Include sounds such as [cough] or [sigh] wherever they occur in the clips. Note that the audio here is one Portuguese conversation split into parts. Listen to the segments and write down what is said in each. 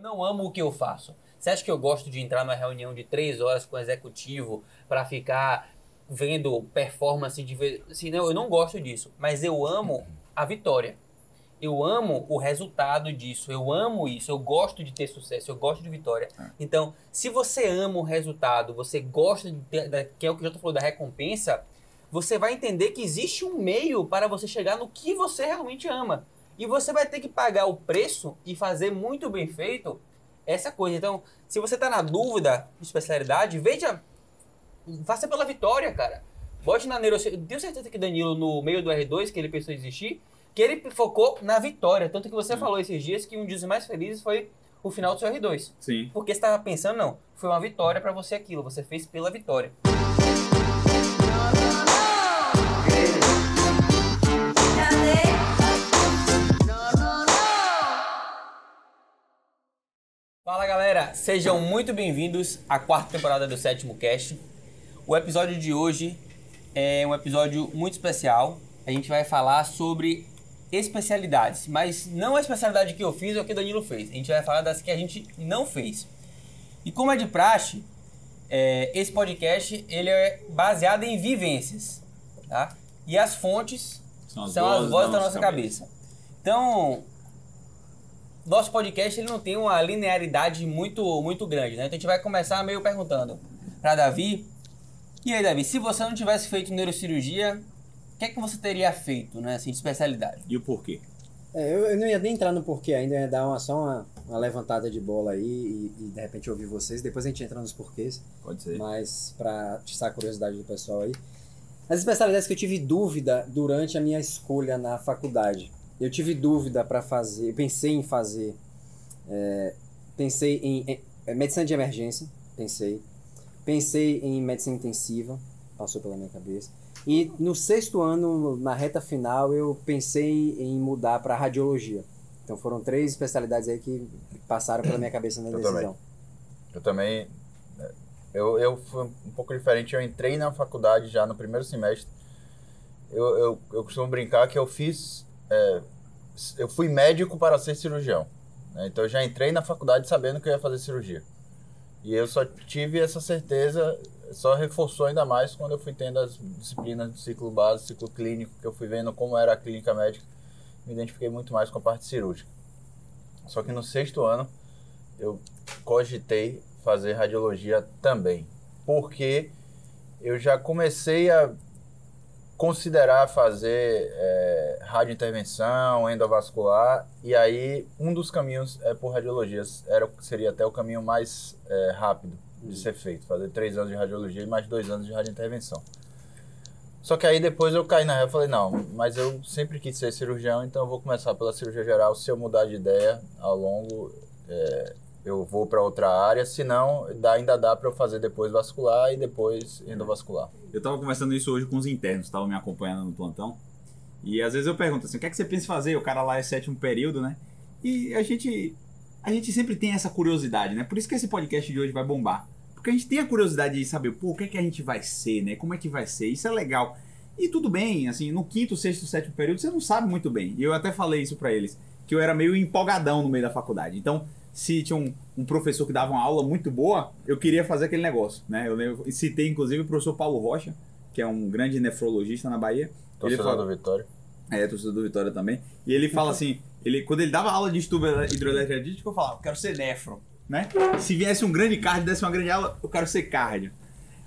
Eu não amo o que eu faço. Você acha que eu gosto de entrar numa reunião de três horas com o executivo para ficar vendo performance de vez. Assim, não, eu não gosto disso. Mas eu amo a vitória. Eu amo o resultado disso. Eu amo isso. Eu gosto de ter sucesso. Eu gosto de vitória. Então, se você ama o resultado, você gosta de ter, da, que é o que eu falou da recompensa, você vai entender que existe um meio para você chegar no que você realmente ama. E você vai ter que pagar o preço e fazer muito bem feito essa coisa. Então, se você está na dúvida de especialidade, veja, faça pela vitória, cara. Bote na neurociência. Tenho certeza que Danilo, no meio do R2, que ele pensou em existir, que ele focou na vitória. Tanto que você falou esses dias que um dos mais felizes foi o final do seu R2. Sim. Porque você estava pensando, não, foi uma vitória para você aquilo, você fez pela vitória. Galera, sejam muito bem-vindos à quarta temporada do Sétimo Cast. O episódio de hoje é um episódio muito especial. A gente vai falar sobre especialidades, mas não a especialidade que eu fiz ou que o Danilo fez. A gente vai falar das que a gente não fez. E como é de praxe, é, esse podcast ele é baseado em vivências, tá? E as fontes São são as as vozes vozes da nossa nossa cabeça. Então, nosso podcast ele não tem uma linearidade muito, muito grande, né? Então a gente vai começar meio perguntando para Davi. E aí, Davi, se você não tivesse feito neurocirurgia, o que é que você teria feito, né? Assim, de especialidade? E o porquê? É, eu, eu não ia nem entrar no porquê ainda, eu ia dar uma, só uma, uma levantada de bola aí e, e, de repente ouvir vocês. Depois a gente entra nos porquês, Pode ser. mas pra atiçar a curiosidade do pessoal aí. As especialidades que eu tive dúvida durante a minha escolha na faculdade. Eu tive dúvida para fazer, eu pensei em fazer, é, pensei em, em- é, medicina de emergência, pensei. Pensei em medicina intensiva, passou pela minha cabeça. E no sexto ano, na reta final, eu pensei em mudar para radiologia. Então foram três especialidades aí que passaram pela minha cabeça na Eu decisão. Eu também. né, Eu, eu fui um pouco diferente. Eu entrei na faculdade já no primeiro semestre. Eu, eu, eu costumo brincar que eu fiz. é, eu fui médico para ser cirurgião. né? Então eu já entrei na faculdade sabendo que eu ia fazer cirurgia. E eu só tive essa certeza, só reforçou ainda mais quando eu fui tendo as disciplinas do ciclo básico, ciclo clínico, que eu fui vendo como era a clínica médica. Me identifiquei muito mais com a parte cirúrgica. Só que no sexto ano eu cogitei fazer radiologia também, porque eu já comecei a considerar fazer é, radiointervenção, endovascular, e aí um dos caminhos é por radiologias, era, seria até o caminho mais é, rápido de ser feito, fazer três anos de radiologia e mais dois anos de radiointervenção. Só que aí depois eu caí na real e falei, não, mas eu sempre quis ser cirurgião, então eu vou começar pela cirurgia geral. Se eu mudar de ideia ao longo, é, eu vou para outra área. Se não, dá, ainda dá para eu fazer depois vascular e depois endovascular. Eu tava conversando isso hoje com os internos, estavam me acompanhando no plantão. E às vezes eu pergunto assim, o que é que você pensa fazer? O cara lá é sétimo período, né? E a gente a gente sempre tem essa curiosidade, né? Por isso que esse podcast de hoje vai bombar. Porque a gente tem a curiosidade de saber, pô, o que é que a gente vai ser, né? Como é que vai ser? Isso é legal. E tudo bem, assim, no quinto, sexto, sétimo período, você não sabe muito bem. E eu até falei isso pra eles, que eu era meio empolgadão no meio da faculdade. Então, se tinha um, um professor que dava uma aula muito boa, eu queria fazer aquele negócio, né? Eu lembro- citei, inclusive, o professor Paulo Rocha, que é um grande nefrologista na Bahia. Ele Torcedor fala, do Vitória. é, torcedor do Vitória também. E ele fala assim, ele, quando ele dava aula de estudo hidroeletrolítico, eu falava, eu quero ser nefro, né? Se viesse um grande cardio, desse uma grande aula, eu quero ser cardio.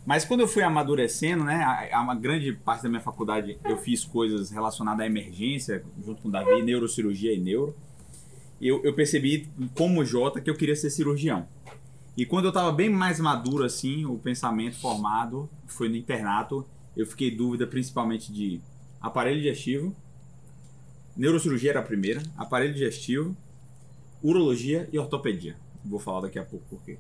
Mas quando eu fui amadurecendo, né, a, a uma grande parte da minha faculdade eu fiz coisas relacionadas à emergência, junto com o Davi, neurocirurgia e neuro. Eu, eu percebi, como Jota, que eu queria ser cirurgião. E quando eu tava bem mais maduro, assim, o pensamento formado, foi no internato, eu fiquei dúvida principalmente de aparelho digestivo, neurocirurgia era a primeira, aparelho digestivo, urologia e ortopedia. Vou falar daqui a pouco por quê.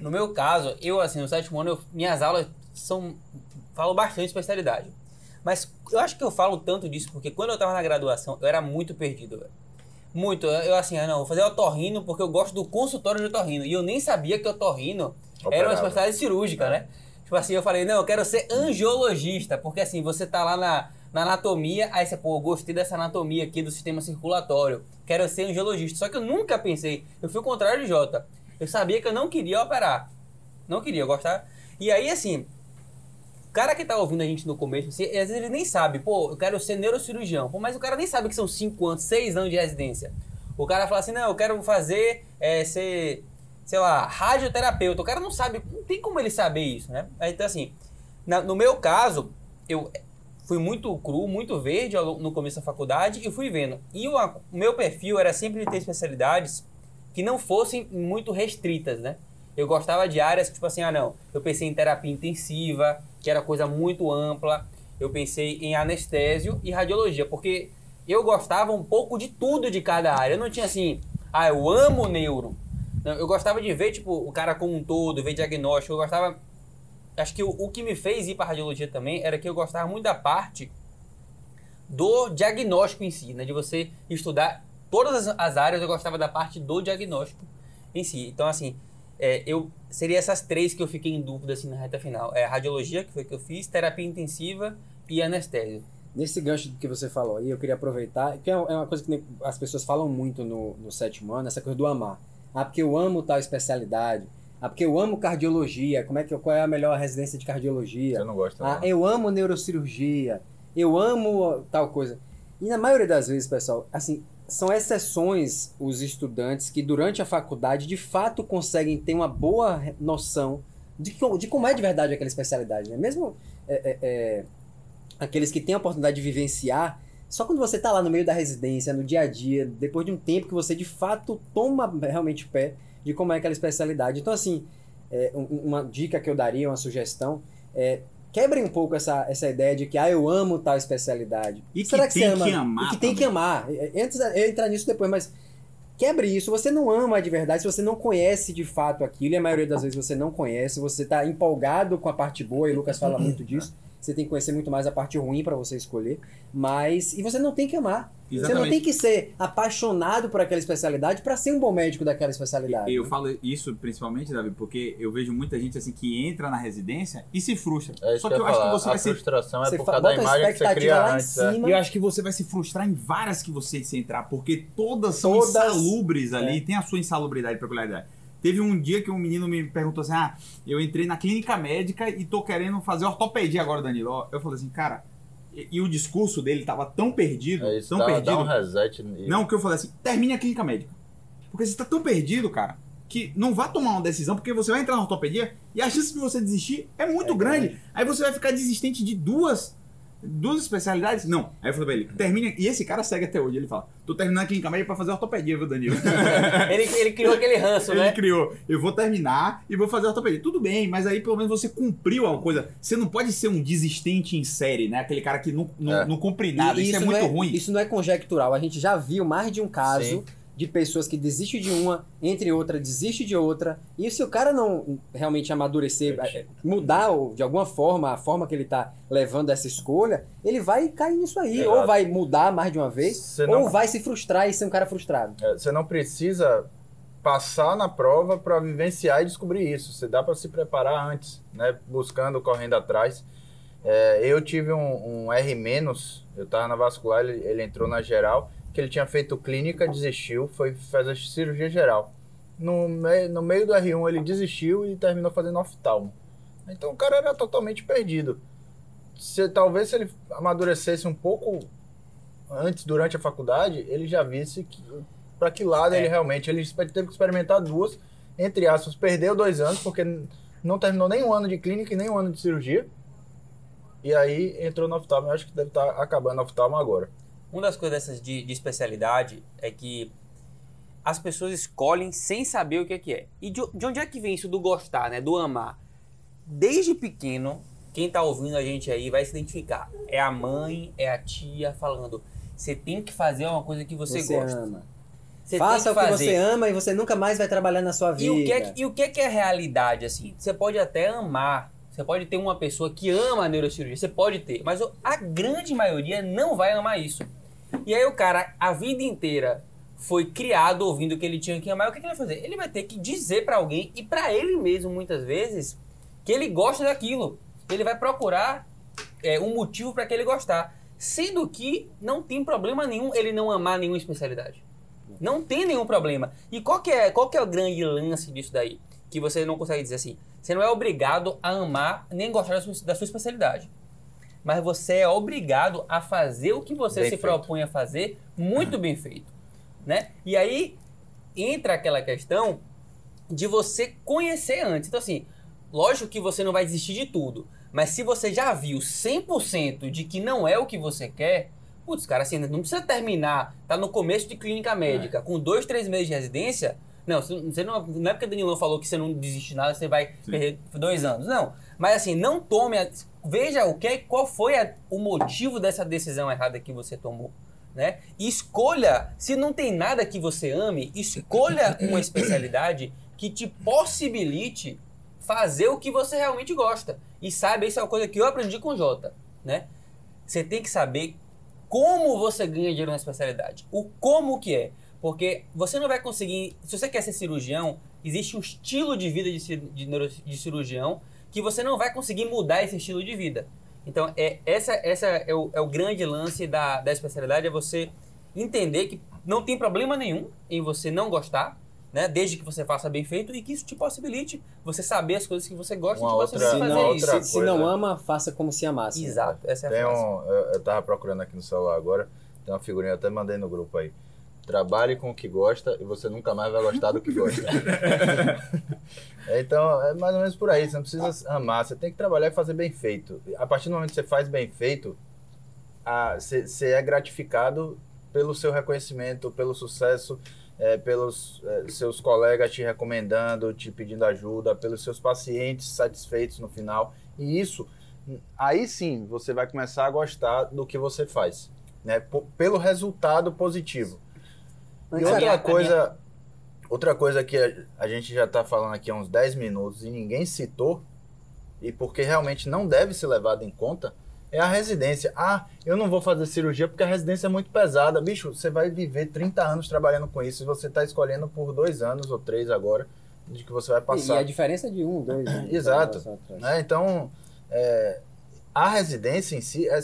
No meu caso, eu, assim, no sétimo ano, eu- minhas aulas são. falo bastante de especialidade. Mas eu acho que eu falo tanto disso porque quando eu tava na graduação, eu era muito perdido, velho. Muito. Eu, assim, ah, não, vou fazer otorrino porque eu gosto do consultório de otorrino. E eu nem sabia que otorrino era uma especialidade cirúrgica, né? Tipo assim, eu falei, não, eu quero ser angiologista, porque assim, você tá lá na, na anatomia, aí você, pô, eu gostei dessa anatomia aqui do sistema circulatório, quero ser angiologista. Só que eu nunca pensei, eu fui o contrário de Jota. Eu sabia que eu não queria operar. Não queria, eu gostava. E aí, assim, o cara que tá ouvindo a gente no começo, assim, às vezes ele nem sabe, pô, eu quero ser neurocirurgião. Pô, mas o cara nem sabe que são 5 anos, 6 anos de residência. O cara fala assim, não, eu quero fazer, é, ser, sei lá, radioterapeuta. O cara não sabe, não tem como ele saber isso, né? Então, assim, na- no meu caso, eu fui muito cru, muito verde no começo da faculdade e fui vendo. E o meu perfil era sempre de ter especialidades que não fossem muito restritas, né? Eu gostava de áreas que, tipo assim, ah, não, eu pensei em terapia intensiva, que era coisa muito ampla. Eu pensei em anestésio e radiologia, porque eu gostava um pouco de tudo de cada área. Eu não tinha assim, ah, eu amo neuro. Não, eu gostava de ver, tipo, o cara como um todo, ver diagnóstico. Eu gostava. Acho que o, o que me fez ir para radiologia também era que eu gostava muito da parte do diagnóstico em si, né? De você estudar todas as, as áreas, eu gostava da parte do diagnóstico em si. Então, assim, é, eu seria essas três que eu fiquei em dúvida assim na reta final. É radiologia, que foi que eu fiz, terapia intensiva e anestésio. Nesse gancho do que você falou aí, eu queria aproveitar, que é é uma coisa que as pessoas falam muito no, no sétimo ano, essa coisa do amar. Ah, porque eu amo tal especialidade. Ah, porque eu amo cardiologia. Como é que, qual é a melhor residência de cardiologia? Você não gosta, Ah, não. eu amo neurocirurgia, eu amo tal coisa. E na maioria das vezes, pessoal, assim, são exceções os estudantes que durante a faculdade de fato conseguem ter uma boa noção de, de como é de verdade aquela especialidade, né? Mesmo é, é, é, aqueles que têm a oportunidade de vivenciar, só quando você está lá no meio da residência, no dia a dia, depois de um tempo que você de fato toma realmente pé de como é aquela especialidade. Então, assim, é, um- uma dica que eu daria, uma sugestão, é quebrem um pouco essa, essa ideia de que ah, eu amo tal especialidade. E que Será tem você ama? que amar E que tem que amar. Antes eu entrar nisso depois, mas quebre isso. Você não ama de verdade, se você não conhece de fato aquilo, e a maioria das vezes você não conhece, você está empolgado com a parte boa, e o Lucas fala muito disso. Você tem que conhecer muito mais a parte ruim para você escolher, mas e você não tem que amar. Você não Exatamente. tem que ser apaixonado por aquela especialidade para ser um bom médico daquela especialidade. Eu né? falo isso principalmente, Davi, porque eu vejo muita gente assim que entra na residência e se frustra. É isso Só que que eu acho que você a vai se frustração Você é por causa da a imagem que você expectativa cria antes. é. cima. E eu acho que você vai se frustrar em várias que você se entrar, porque todas são Todas- insalubres ali, É. tem a sua insalubridade e peculiaridade. Teve um dia que um menino me perguntou assim: Ah, eu entrei na clínica médica e tô querendo fazer ortopedia agora, Danilo. Eu falei assim, cara, e, e o discurso dele tava tão perdido, É tão dá, perdido. dá um reset. e- Não, que eu falei assim, termine a clínica médica. Porque você tá tão perdido, cara, que não vá tomar uma decisão, porque você vai entrar na ortopedia e a chance de você desistir é muito É grande. grande. Aí você vai ficar desistente de duas, duas especialidades. Não. Aí eu falei pra ele, termine. E esse cara segue até hoje. Ele fala, tô terminando a clínica médica pra fazer ortopedia, viu, Danilo? [laughs] Ele, ele criou aquele ranço, [laughs] Ele né? criou, eu vou terminar e vou fazer ortopedia. Tudo bem, mas aí pelo menos você cumpriu alguma coisa. Você não pode ser um desistente em série, né? Aquele cara que não, não, É. não cumpre nada. E Isso, é não muito ruim. Isso não é conjectural. A gente já viu mais de um caso Sim. De pessoas que desistem de uma, entre outra, desiste de outra. E se o cara não realmente amadurecer, eh, mudar de alguma forma a forma que ele tá levando essa escolha, ele vai cair nisso aí. Ou vai mudar mais de uma vez, Você ou não- vai se frustrar e ser um cara frustrado. É, Você não precisa passar na prova para vivenciar e descobrir isso. Você dá para se preparar antes, né? Buscando, correndo atrás. É, eu tive um, um R-, eu estava na vascular, ele, ele entrou na geral, que ele tinha feito clínica, desistiu, foi fazer cirurgia geral. No, me, no meio do R1 ele desistiu e terminou fazendo oftalmo. Então o cara era totalmente perdido. Se, talvez se ele amadurecesse um pouco antes, durante a faculdade, ele já visse que, para que lado ele realmente. Ele teve que experimentar duas, entre aspas, perdeu dois anos, porque não terminou nem um ano de clínica e nem um ano de cirurgia. E aí entrou no oftalmo. Eu acho que deve estar acabando o oftalmo agora. Uma das coisas dessas de, de especialidade é que as pessoas escolhem sem saber o que é que é. E de, de onde é que vem isso do gostar, né? Do amar? Desde pequeno, quem tá ouvindo a gente aí vai se identificar. É a mãe, é a tia falando. Você tem que fazer uma coisa que você, Você, gosta. ama. Você Faça o tem que que você ama e você nunca mais vai trabalhar na sua vida. E o, que é, que- e o que é que é realidade, assim? Você pode até amar, você pode ter uma pessoa que ama a neurocirurgia, você pode ter, mas a grande maioria não vai amar isso. E aí o cara, a vida inteira, foi criado ouvindo que ele tinha que amar, o que, que ele vai fazer? Ele vai ter que dizer pra alguém, e pra ele mesmo, muitas vezes, que ele gosta daquilo. Ele vai procurar é, um motivo pra que ele gostar. Sendo que não tem problema nenhum ele não amar nenhuma especialidade. Não tem nenhum problema. E qual que é, qual que é o grande lance disso daí? Que você não consegue dizer assim. Você não é obrigado a amar nem gostar da sua, da sua especialidade. Mas você é obrigado a fazer o que você Bem se feito. propõe a fazer muito bem feito. Né? E aí entra aquela questão de você conhecer antes. Então, assim, lógico que você não vai desistir de tudo. Mas se você já viu 100% de que não é o que você quer, putz, cara, assim, não precisa terminar, tá no começo de clínica médica, com dois, três meses de residência. Não, você não, não é porque o Danilão falou que você não desiste de nada, você vai Sim. perder dois anos. Não. Mas assim, não tome. a- veja o que, qual foi a- o motivo dessa decisão errada que você tomou. Né? E escolha, se não tem nada que você ame, escolha uma especialidade que te possibilite fazer o que você realmente gosta. E sabe, isso é uma coisa que eu aprendi com o Jota, né? Você tem que saber como você ganha dinheiro na especialidade. O como que é. Porque você não vai conseguir. Se você quer ser cirurgião, existe um estilo de vida de, de, de cirurgião que você não vai conseguir mudar esse estilo de vida. Então, é, essa, essa é, o, é o grande lance da, da especialidade, é você entender que não tem problema nenhum em você não gostar, né? Desde que você faça bem feito e que isso te possibilite você saber as coisas que você gosta Uma e te outra- fazer não, isso. se, se não ama, faça como se amasse. Exato, essa é a Tem frase. um, eu, eu tava procurando aqui no celular agora, tem uma figurinha, eu até mandei no grupo aí. Trabalhe com o que gosta e você nunca mais vai gostar do que gosta. [laughs] então, é mais ou menos por aí. Você não precisa amar, você tem que trabalhar e fazer bem feito. A partir do momento que você faz bem feito, você você é gratificado pelo seu reconhecimento, pelo sucesso, é, pelos é, seus colegas te recomendando, te pedindo ajuda, pelos seus pacientes satisfeitos no final. E isso, aí sim, você vai começar a gostar do que você faz, né? P- pelo resultado positivo. E outra coisa, outra coisa que a, a gente já está falando aqui há uns 10 minutos e ninguém citou, e porque realmente não deve ser levado em conta, é a residência. Ah, eu não vou fazer cirurgia porque a residência é muito pesada. Bicho, você vai viver 30 anos trabalhando com isso e você está escolhendo por dois anos ou três agora de que você vai E passar. a diferença é de um, dois. né? Exato. Né? Então, é, a residência em si, é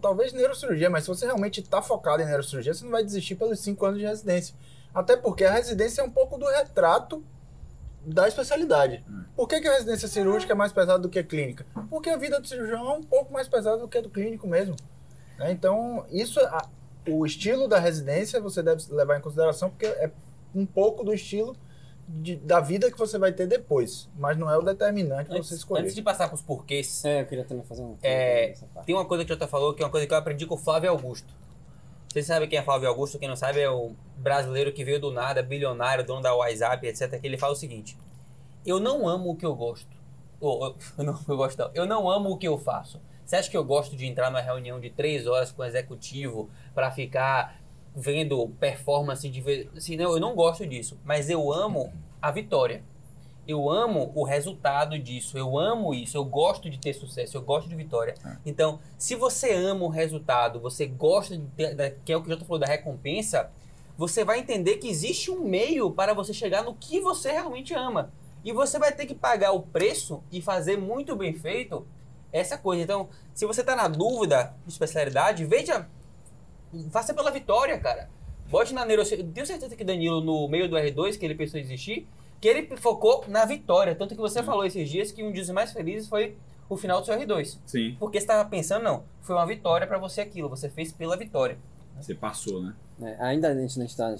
talvez neurocirurgia, mas se você realmente está focado em neurocirurgia, você não vai desistir pelos cinco anos de residência. Até porque a residência é um pouco do retrato da especialidade. Por que, que a residência cirúrgica é mais pesada do que a clínica? Porque a vida do cirurgião é um pouco mais pesada do que a do clínico mesmo. né? Então, isso, a- o estilo da residência você deve levar em consideração, porque é um pouco do estilo de- da vida que você vai ter depois, mas não é o determinante para você escolher. antes de passar para os porquês, É, eu queria também fazer um. É, tem uma coisa que o Jota falou, que é uma coisa que eu aprendi com o Flávio Augusto. Vocês sabem quem é Flávio Augusto? Quem não sabe é o brasileiro que veio do nada, bilionário, dono da WhatsApp, etc. Que ele fala o seguinte: Eu não amo o que eu gosto. Ou, eu, eu [laughs] não, eu gosto não. Eu não amo o que eu faço. Você acha que eu gosto de entrar numa reunião de três horas com o executivo para ficar vendo performance de vez. Assim, não, eu não gosto disso. Mas eu amo a vitória. Eu amo o resultado disso. Eu amo isso. Eu gosto de ter sucesso. Eu gosto de vitória. Então, se você ama o resultado, você gosta de ter, da, que é o que o Jota falou da recompensa, você vai entender que existe um meio para você chegar no que você realmente ama. E você vai ter que pagar o preço e fazer muito bem feito essa coisa. Então, se você está na dúvida de especialidade, veja, faça pela vitória, cara. Bote na neurocirurgia. Tenho certeza que Danilo, no meio do R2, que ele pensou em existir, que ele focou na vitória. Tanto que você falou esses dias que um dos mais felizes foi o final do seu R2. Sim, Porque você estava pensando, não, foi uma vitória para você aquilo, você fez pela vitória. você passou, né? É, ainda antes de a gente estar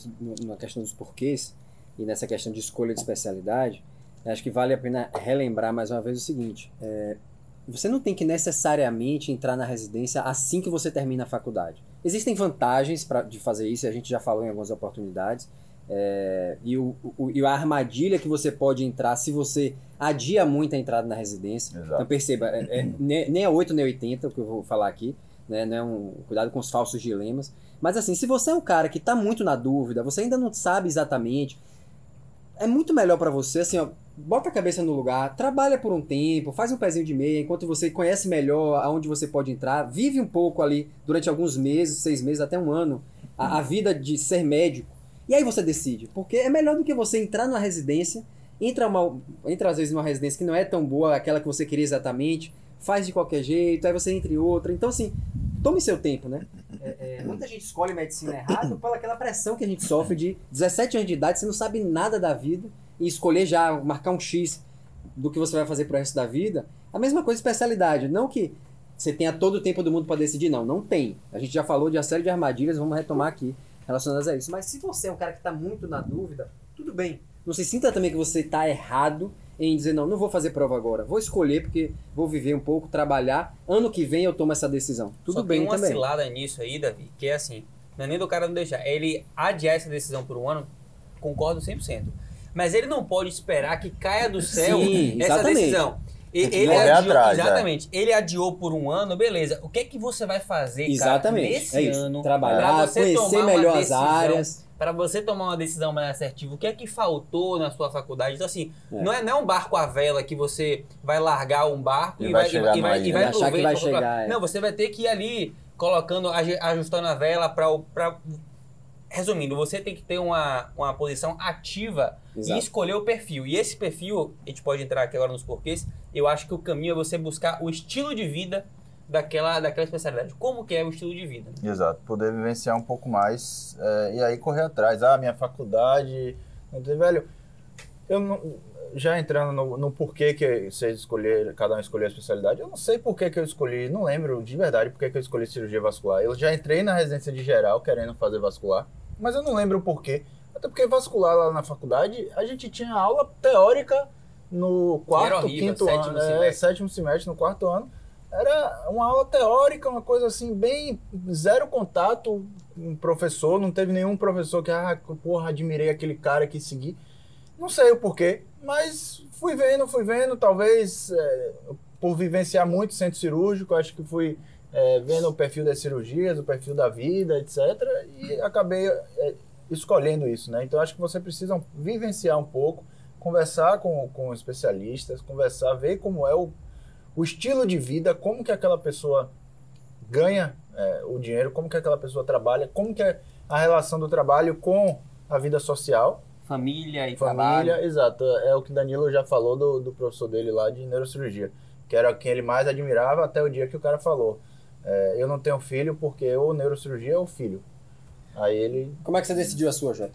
na questão dos porquês e nessa questão de escolha de especialidade, eu acho que vale a pena relembrar mais uma vez o seguinte: é, você não tem que necessariamente entrar na residência assim que você termina a faculdade. Existem vantagens pra, de fazer isso, a gente já falou em algumas oportunidades. é, e, o, o- e a armadilha que você pode entrar se você adia muito a entrada na residência. Exato. Então perceba, é- é, nem nem é 8 nem 80 o que eu vou falar aqui, né? Não é um, cuidado com os falsos dilemas. Mas assim, se você é um cara que está muito na dúvida, você ainda não sabe exatamente, é muito melhor para você, assim, ó, bota a cabeça no lugar, trabalha por um tempo, faz um pezinho de meia, enquanto você conhece melhor aonde você pode entrar, vive um pouco ali durante alguns meses, seis meses, até um ano, a, a vida de ser médico. E aí você decide, porque é melhor do que você entrar numa residência, entra, uma, entra às vezes numa residência que não é tão boa, aquela que você queria exatamente, faz de qualquer jeito, aí você entra em outra. Então, assim, tome seu tempo, né? É, é, muita gente escolhe medicina errado pela aquela pressão que a gente sofre de 17 anos de idade, você não sabe nada da vida e escolher já, marcar um X do que você vai fazer pro resto da vida. A mesma coisa especialidade. Não que você tenha todo o tempo do mundo para decidir, não. Não tem. A gente já falou de uma série de armadilhas, vamos retomar aqui relacionadas a isso. Mas se você é um cara que está muito na dúvida, tudo bem. Não se sinta também que você está errado em dizer, não, não vou fazer prova agora. Vou escolher porque vou viver um pouco, trabalhar. Ano que vem eu tomo essa decisão. Tudo Só bem tem uma também. cilada nisso aí, Davi, que é assim, não é nem do cara não deixar, é ele adiar essa decisão por um ano, concordo 100%. Mas ele não pode esperar que caia do céu Sim, essa exatamente. decisão. Tem que Ele correr adiou, atrás, é. exatamente. Ele adiou por um ano, beleza. O que é que você vai fazer, cara, Exatamente. nesse é ano Trabalhar, conhecer melhor as áreas. para você tomar uma decisão mais assertiva, o que é que faltou na sua faculdade? Então, assim, É. não, é, não é um barco à vela que você vai largar um barco E e, vai vai, chegar e vai, e vai E achar que vai chegar, é. Não, você vai ter que ir ali colocando, aju- ajustando a vela para. Resumindo, você tem que ter uma, uma posição ativa e Exato. escolher o perfil. E esse perfil, a gente pode entrar aqui agora nos porquês, eu acho que o caminho é você buscar o estilo de vida daquela, daquela especialidade. Como que é o estilo de vida? Exato, poder vivenciar um pouco mais é, e aí correr atrás. Ah, minha faculdade. Velho, eu não, já entrando no, no porquê que vocês escolheram, cada um escolheu a especialidade, eu não sei por que eu escolhi, não lembro de verdade por que que eu escolhi cirurgia vascular. Eu já entrei na residência de geral querendo fazer vascular, mas eu não lembro o porquê. Até porque vascular lá na faculdade, a gente tinha aula teórica no quarto, horrível, quinto sétimo ano, é, semestre. sétimo semestre, no quarto ano. Era uma aula teórica, uma coisa assim, bem zero contato com o professor, não teve nenhum professor que, ah, porra, admirei aquele cara que segui. Não sei o porquê, mas fui vendo, fui vendo, talvez é, por vivenciar muito centro cirúrgico, acho que fui é, vendo o perfil das cirurgias, o perfil da vida, etc. E acabei é, escolhendo isso, né? Então acho que você precisa vivenciar um pouco, conversar com, com especialistas, conversar, ver como é o, o estilo de vida, como que aquela pessoa ganha é, o dinheiro, como que aquela pessoa trabalha, como que é a relação do trabalho com a vida social, Família e família, trabalho. exato. É o que Danilo já falou do, do professor dele lá de neurocirurgia, que era quem ele mais admirava até o dia que o cara falou. É, eu não tenho filho porque ou neurocirurgia ou filho. Aí ele Como é que você decidiu a sua, Jota?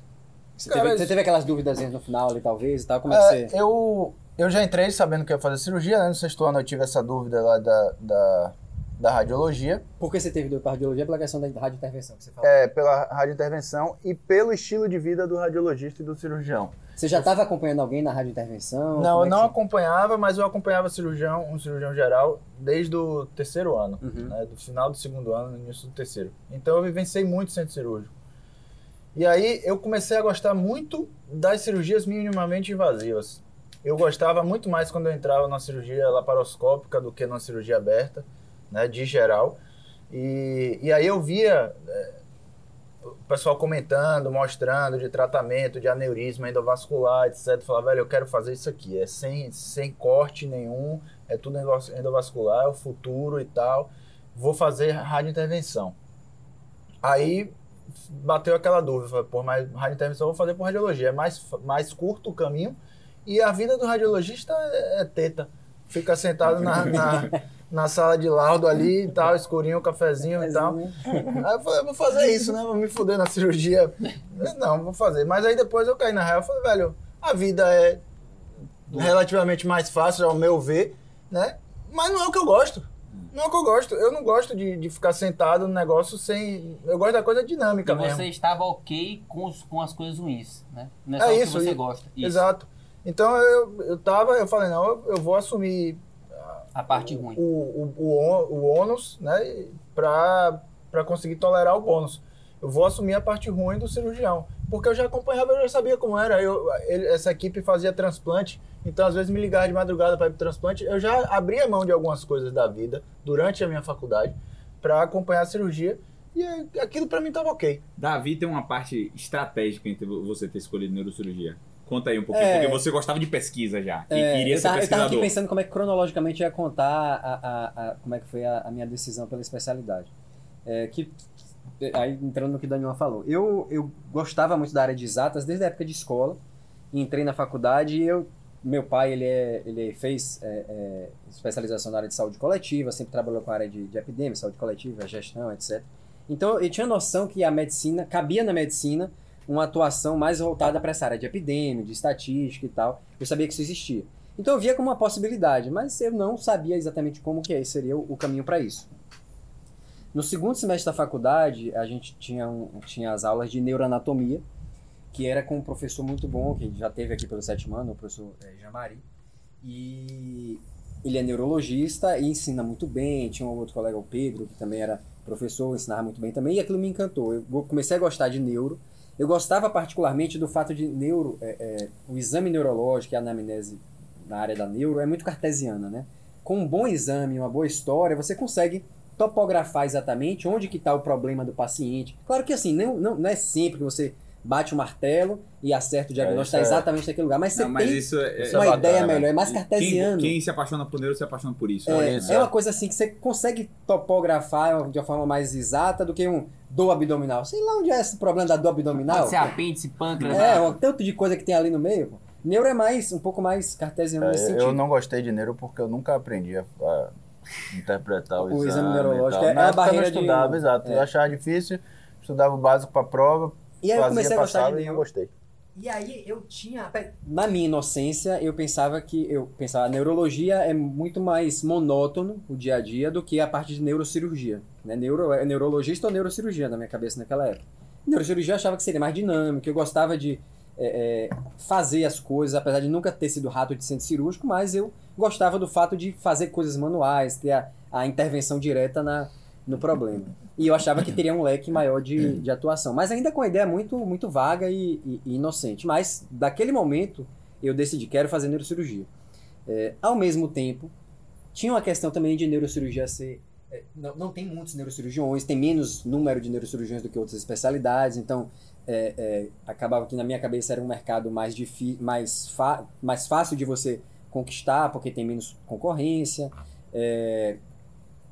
Você, Cara, teve, você teve aquelas dúvidas no final ali, talvez, e tal? Como é, É, que você... eu, eu já entrei sabendo que ia fazer cirurgia, né? No sexto ano eu tive essa dúvida lá da, da, da radiologia. Por que você teve dúvida para radiologia? Pela questão da radiointervenção que você falou. É, pela radiointervenção e pelo estilo de vida do radiologista e do cirurgião. Você já estava acompanhando alguém na radiointervenção? Não, Como eu é não que acompanhava, mas eu acompanhava cirurgião, um cirurgião geral desde o terceiro ano, Uhum. né, do final do segundo ano, no início do terceiro. Então eu vivenciei muito centro cirúrgico. E aí eu comecei a gostar muito das cirurgias minimamente invasivas. Eu gostava muito mais quando eu entrava numa cirurgia laparoscópica do que numa cirurgia aberta, né, de geral. E, e aí eu via é, o pessoal comentando, mostrando de tratamento, de aneurisma endovascular, etc. Eu falava, velho, eu quero fazer isso aqui. É sem, sem corte nenhum, é tudo endovas- endovascular, é o futuro e tal. Vou fazer radiointervenção. Aí bateu aquela dúvida, pô, mas radiointervenção eu vou fazer por radiologia. É mais, mais curto o caminho e a vida do radiologista é, é teta. Fica sentado na, na, na sala de laudo ali e tal, escurinho, um cafezinho e tal. Aí eu falei, vou fazer isso, né? Vou me fuder na cirurgia. Não, vou fazer. Mas aí depois eu caí na real e falei, velho, a vida é relativamente mais fácil, ao meu ver, né? Mas não é o que eu gosto. Não é o que eu gosto. Eu não gosto de, de ficar sentado no negócio sem. Eu gosto da coisa dinâmica E mesmo. você estava ok com, os- com as coisas ruins, né? Não é É só isso, que você e- gosta. Isso. Exato. Então eu, eu tava, eu falei, não, eu, eu vou assumir A parte ruim. o, o, o, o ônus, né, pra, pra conseguir tolerar o bônus. Eu vou assumir a parte ruim do cirurgião. Porque eu já acompanhava, eu já sabia como era. Eu, ele- essa equipe fazia transplante, então às vezes me ligava de madrugada para ir pro transplante. Eu já abria mão de algumas coisas da vida durante a minha faculdade para acompanhar a cirurgia. E aquilo para mim tava ok. Davi tem uma parte estratégica entre você ter escolhido neurocirurgia. Conta aí um pouquinho, É. porque você gostava de pesquisa já. E É, queria eu, ser tava, eu tava aqui pesquisador. pensando como é que cronologicamente eu ia contar a, a- a- como é que foi a, a minha decisão pela especialidade. É, que, aí entrando no que o Daniel falou. Eu, eu gostava muito da área de exatas desde a época de escola. Entrei na faculdade e eu meu pai, ele, é, ele fez é, é, especialização na área de saúde coletiva, sempre trabalhou com a área de, de epidemia, saúde coletiva, gestão, etc. Então, eu tinha noção que a medicina, cabia na medicina uma atuação mais voltada para essa área de epidemia, de estatística e tal. Eu sabia que isso existia. Então, eu via como uma possibilidade, mas eu não sabia exatamente como que seria o, o caminho para isso. No segundo semestre da faculdade, a gente tinha, um, tinha as aulas de neuroanatomia, que era com um professor muito bom, que já teve aqui pelo sétimo ano, o professor é, Jamari. E ele é neurologista e ensina muito bem. Tinha um outro colega, o Pedro, que também era professor, ensinava muito bem também, e aquilo me encantou. Eu comecei a gostar de neuro. Eu gostava particularmente do fato de neuro, é, é, o exame neurológico e a anamnese na área da neuro é muito cartesiana, né? Com um bom exame, uma boa história, você consegue topografar exatamente onde que está o problema do paciente. Claro que assim, não, não, não é sempre que você bate o martelo e acerta o diagnóstico, está É, é- exatamente naquele lugar. Mas você Não, mas tem isso é, isso é uma bacana, ideia né? melhor, é mais quem, cartesiano. quem se apaixona por neuro se apaixona por isso. É, isso, é é. uma coisa assim que você consegue topografar de uma forma mais exata do que um dor abdominal. Sei lá onde é esse problema da dor abdominal. Pode ser apêndice, pâncreas. É, né? o tanto de coisa que tem ali no meio. pô. Neuro é mais, um pouco mais cartesiano nesse É, sentido. eu não gostei de neuro porque eu nunca aprendi a, a interpretar o, O exame exame neurológico é Na a época eu barreira não de- estudava, exato. é. Eu achava difícil, estudava o básico para prova, E aí eu comecei a gostar de e não neuro. gostei. E aí eu tinha. Na minha inocência, eu pensava que. Eu pensava, a neurologia é muito mais monótono o dia a dia do que a parte de neurocirurgia. Né? Neuro, é neurologista ou neurocirurgia na minha cabeça naquela época. Neurocirurgia eu achava que seria mais dinâmico, eu gostava de é, é, fazer as coisas, apesar de nunca ter sido rato de centro cirúrgico, mas eu gostava do fato de fazer coisas manuais, ter a, a intervenção direta na, no problema. E eu achava que teria um leque maior de, de atuação. Mas ainda com a ideia muito, muito vaga e, e- e inocente. Mas, daquele momento, eu decidi, quero fazer neurocirurgia. É, ao mesmo tempo, tinha uma questão também de neurocirurgia ser... é, não, não tem muitos neurocirurgiões, tem menos número de neurocirurgiões do que outras especialidades, então é, é, acabava que na minha cabeça era um mercado mais, mais, fa- mais fácil de você conquistar, porque tem menos concorrência. É,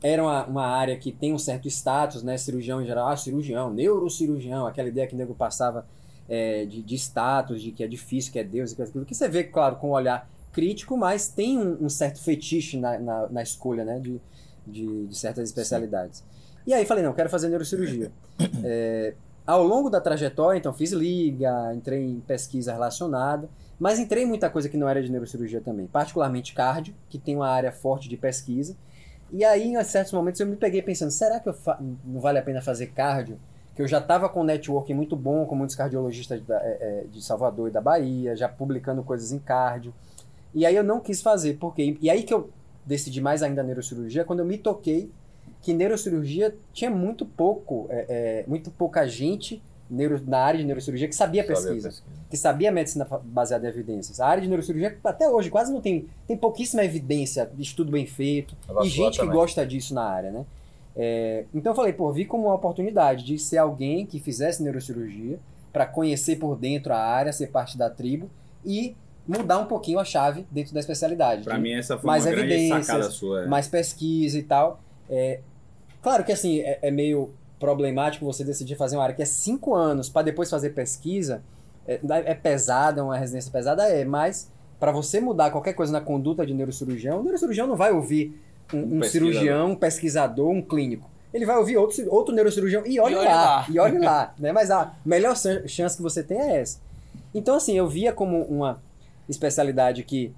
era uma, uma área que tem um certo status, né? Cirurgião em geral, ah, cirurgião, neurocirurgião, aquela ideia que o nego passava é, de, de status, de que é difícil, que é Deus, que é aquilo, que você vê, claro, com um olhar crítico, mas tem um, um certo fetiche na, na, na escolha, né? De, de, de certas especialidades. E aí falei, não, quero fazer neurocirurgia. [coughs] É, ao longo da trajetória, então, fiz liga, entrei em pesquisa relacionada, mas entrei em muita coisa que não era de neurocirurgia também, particularmente cardio, que tem uma área forte de pesquisa. E aí, em certos momentos, eu me peguei pensando, será que não vale a pena fazer cardio? Que eu já estava com um networking muito bom, com muitos cardiologistas da- é, é, de Salvador e da Bahia, já publicando coisas em cardio. E aí eu não quis fazer, porque E aí que eu decidi mais ainda a neurocirurgia, quando eu me toquei que neurocirurgia tinha muito pouco, é, é, muito pouca gente neuro- na área de neurocirurgia que sabia Sabe a pesquisa que sabia medicina baseada em evidências. A área de neurocirurgia, até hoje, quase não tem, tem pouquíssima evidência, estudo bem feito, e gente que também. gosta disso na área, né? É, então eu falei, pô, vi como uma oportunidade de ser alguém que fizesse neurocirurgia para conhecer por dentro a área, ser parte da tribo e mudar um pouquinho a chave dentro da especialidade. Pra de mim, essa foi mais uma evidências, sacada sua. é. mais pesquisa e tal. É, claro que assim, é, é meio problemático você decidir fazer uma área que é cinco anos para depois fazer pesquisa. É, é pesada, uma residência pesada, é, mas para você mudar qualquer coisa na conduta de neurocirurgião, o neurocirurgião não vai ouvir um, Um cirurgião, um pesquisador, um clínico. Ele vai ouvir outro, outro neurocirurgião e olhe lá, lá. e olhe lá, [laughs] né? Mas a melhor chan- chance que você tem é essa. Então, assim, eu via como uma especialidade que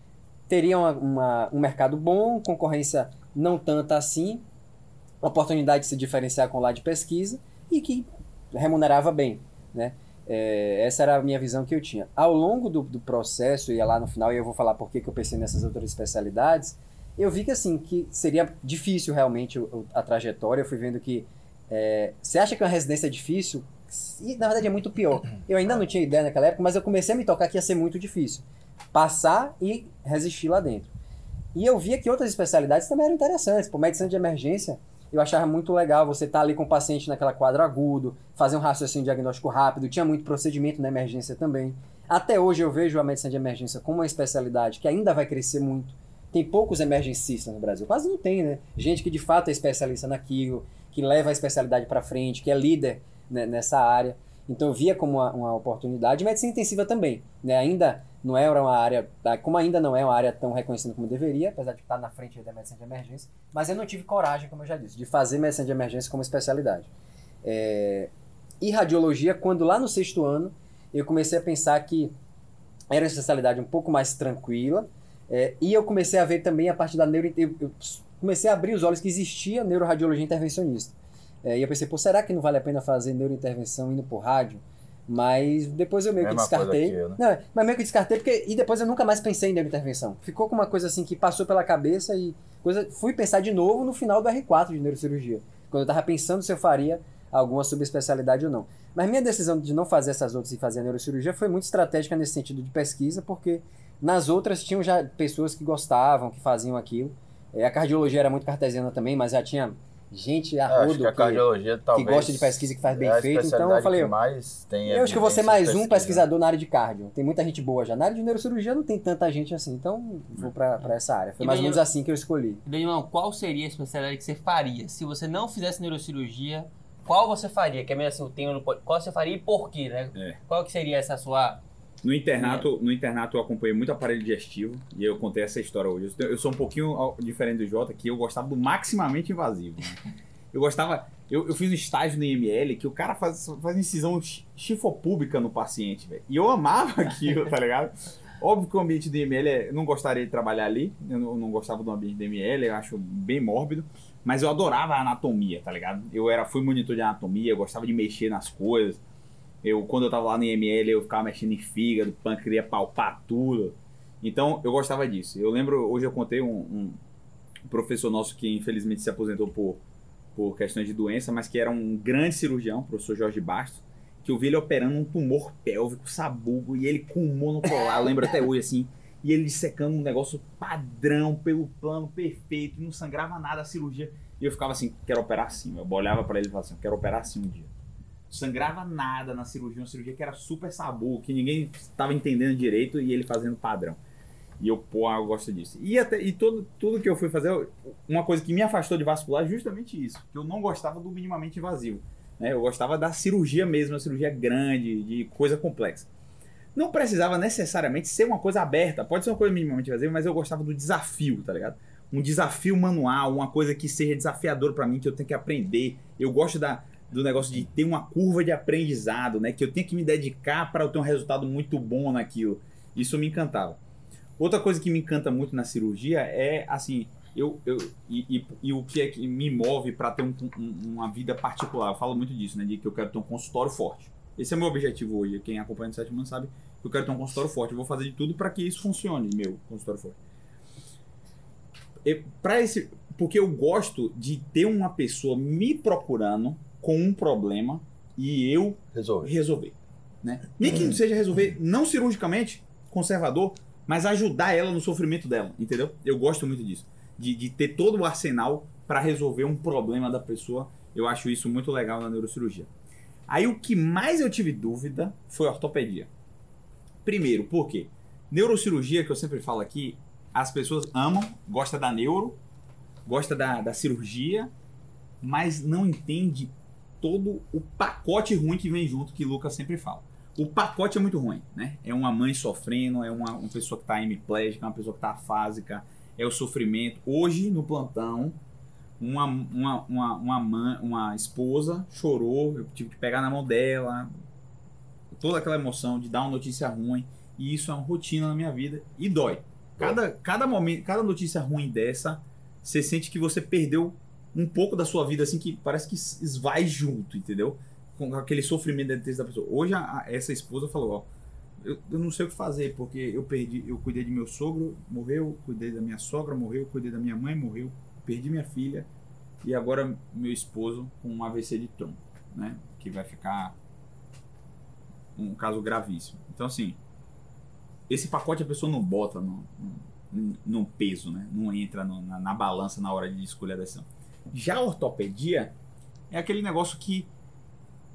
teria uma- uma- um mercado bom, concorrência não tanta assim, oportunidade de se diferenciar com o lado de pesquisa e que remunerava bem, né? É, essa era a minha visão que eu tinha. Ao longo do, do processo, e lá no final, e eu vou falar por que eu pensei nessas outras especialidades, eu vi que assim, que seria difícil realmente a trajetória, eu fui vendo que é, você acha que uma residência é difícil? E na verdade é muito pior. Eu ainda não tinha ideia naquela época, mas eu comecei a me tocar que ia ser muito difícil. Passar e resistir lá dentro. E eu via que outras especialidades também eram interessantes. Por medicina de emergência, eu achava muito legal você estar ali com o paciente naquela quadro agudo, fazer um raciocínio diagnóstico rápido, tinha muito procedimento na emergência também. Até hoje eu vejo a medicina de emergência como uma especialidade que ainda vai crescer muito. Tem poucos emergencistas no Brasil, quase não tem, né? Gente que de fato é especialista naquilo, que leva a especialidade para frente, que é líder né, nessa área. Então eu via como uma, uma oportunidade. Medicina intensiva também, né? Ainda não era uma área, tá? como ainda não é uma área tão reconhecida como deveria, apesar de estar na frente da medicina de emergência, mas eu não tive coragem, como eu já disse, de fazer medicina de emergência como especialidade. É, e radiologia, quando lá no sexto ano eu comecei a pensar que era uma especialidade um pouco mais tranquila, é, e eu comecei a ver também a parte da neuro... Eu, eu comecei a abrir os olhos que existia neuroradiologia intervencionista. É, e eu pensei, pô, será que não vale a pena fazer neurointervenção indo por rádio? Mas depois eu meio que descartei. né? Não, mas meio que descartei porque. E depois eu nunca mais pensei em neurointervenção. Ficou com uma coisa assim que passou pela cabeça e coisa, fui pensar de novo no final do R4 de neurocirurgia. Quando eu tava pensando se eu faria alguma subespecialidade ou não. Mas minha decisão de não fazer essas outras e fazer a neurocirurgia foi muito estratégica nesse sentido de pesquisa, porque nas outras tinham já pessoas que gostavam, que faziam aquilo. É, a cardiologia era muito cartesiana também, mas já tinha gente a rodo que a que, talvez gosta de pesquisa que faz bem é feito, então eu falei, que mais tem eu acho que eu vou ser mais de um pesquisa. pesquisador na área de cardio. Tem muita gente boa já. Na área de neurocirurgia não tem tanta gente assim, então vou pra, pra essa área. Foi E mais ou menos assim que eu escolhi. Danilão, qual seria a especialidade que você faria? Se você não fizesse neurocirurgia, qual você faria? Que é meio assim, o tema no Qual você faria e por quê, né? É. Qual que seria essa sua... No internato, no internato eu acompanhei muito aparelho digestivo e eu contei essa história hoje. Eu sou um pouquinho diferente do Jota, que eu gostava do maximamente invasivo. né? Eu gostava. Eu, eu fiz um estágio no IML que o cara faz, faz incisão chi- chifopúbica no paciente, velho. E eu amava aquilo, tá ligado? Óbvio que o ambiente do IML, é- eu não gostaria de trabalhar ali. Eu não, eu não gostava do ambiente do IML, eu acho bem mórbido. Mas eu adorava a anatomia, tá ligado? Eu era, fui monitor de anatomia, eu gostava de mexer nas coisas. Eu, quando eu tava lá no IML, eu ficava mexendo em fígado, pâncreas, queria palpar tudo. Então, eu gostava disso. Eu lembro, hoje eu contei um, um professor nosso que infelizmente se aposentou por, por questões de doença, mas que era um grande cirurgião, o professor Jorge Bastos, que eu vi ele operando um tumor pélvico, sabugo, e ele com um monopolar, eu lembro até hoje assim, e ele dissecando um negócio padrão, pelo plano perfeito, não sangrava nada a cirurgia. E eu ficava assim, quero operar assim. Eu olhava pra ele e falava assim, quero operar assim um dia sangrava nada na cirurgia, uma cirurgia que era super sabu, que ninguém estava entendendo direito e ele fazendo padrão. E eu, pô, eu gosto disso. E, até, e todo, tudo que eu fui fazer, uma coisa que me afastou de vascular é justamente isso, que eu não gostava do minimamente invasivo. Né? Eu gostava da cirurgia mesmo, uma cirurgia grande, de coisa complexa. Não precisava necessariamente ser uma coisa aberta, pode ser uma coisa minimamente invasiva, mas eu gostava do desafio, tá ligado? Um desafio manual, uma coisa que seja desafiador para mim, que eu tenho que aprender. Eu gosto da, do negócio de ter uma curva de aprendizado, né? Que eu tenho que me dedicar para eu ter um resultado muito bom naquilo. Isso me encantava. Outra coisa que me encanta muito na cirurgia é assim, eu, eu e, e- e o que é que me move para ter um- um- uma vida particular. Eu falo muito disso, né? De que eu quero ter um consultório forte. Esse é o meu objetivo hoje. Quem acompanha no sete anos sabe que eu quero ter um consultório forte. Eu vou fazer de tudo para que isso funcione, meu consultório forte. Pra esse, porque eu gosto de ter uma pessoa me procurando com um problema e eu Resolve. resolver. Né? Nem que seja resolver não cirurgicamente, conservador, mas ajudar ela no sofrimento dela, entendeu? Eu gosto muito disso. De, de ter todo o arsenal para resolver um problema da pessoa. Eu acho isso muito legal na neurocirurgia. Aí o que mais eu tive dúvida foi ortopedia. Primeiro, por quê? Neurocirurgia, que eu sempre falo aqui, as pessoas amam, gosta da neuro, gosta da, da cirurgia, mas não entende todo o pacote ruim que vem junto, que Lucas sempre fala. O pacote é muito ruim, né? É uma mãe sofrendo, é uma, uma pessoa que está hemiplégica, é uma pessoa que está afásica, é o sofrimento. Hoje, no plantão, uma, uma, uma, uma, mãe, uma esposa chorou, eu tive que pegar na mão dela, toda aquela emoção de dar uma notícia ruim, e isso é uma rotina na minha vida, e dói. Cada, cada momento, cada notícia ruim dessa, você sente que você perdeu um pouco da sua vida, assim, que parece que esvai junto, entendeu? Com aquele sofrimento dentro da pessoa. Hoje, a- essa esposa falou, ó, eu, eu não sei o que fazer, porque eu perdi, eu cuidei de meu sogro, morreu, cuidei da minha sogra, morreu, cuidei da minha mãe, morreu, perdi minha filha, e agora meu esposo com um AVC de tronco, né? Que vai ficar um caso gravíssimo. Então, assim, esse pacote a pessoa não bota no, no, no peso, né? Não entra no- na, na balança na hora de escolher a decisão. Já a ortopedia é aquele negócio que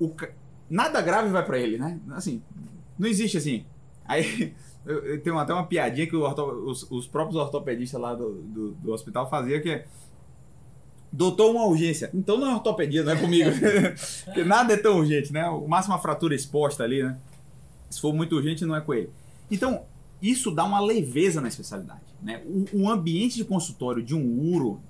o, nada grave vai pra ele, né? Assim, não existe assim. Aí [laughs] tenho até uma piadinha que orto- os, os próprios ortopedistas lá do, do, do hospital faziam que é Doutor, uma urgência. Então não é ortopedia, não é comigo. [laughs] Porque nada é tão urgente, né? O máximo uma fratura exposta ali, né? Se for muito urgente, não é com ele. Então, isso dá uma leveza na especialidade. Né? O, o ambiente de consultório de um uro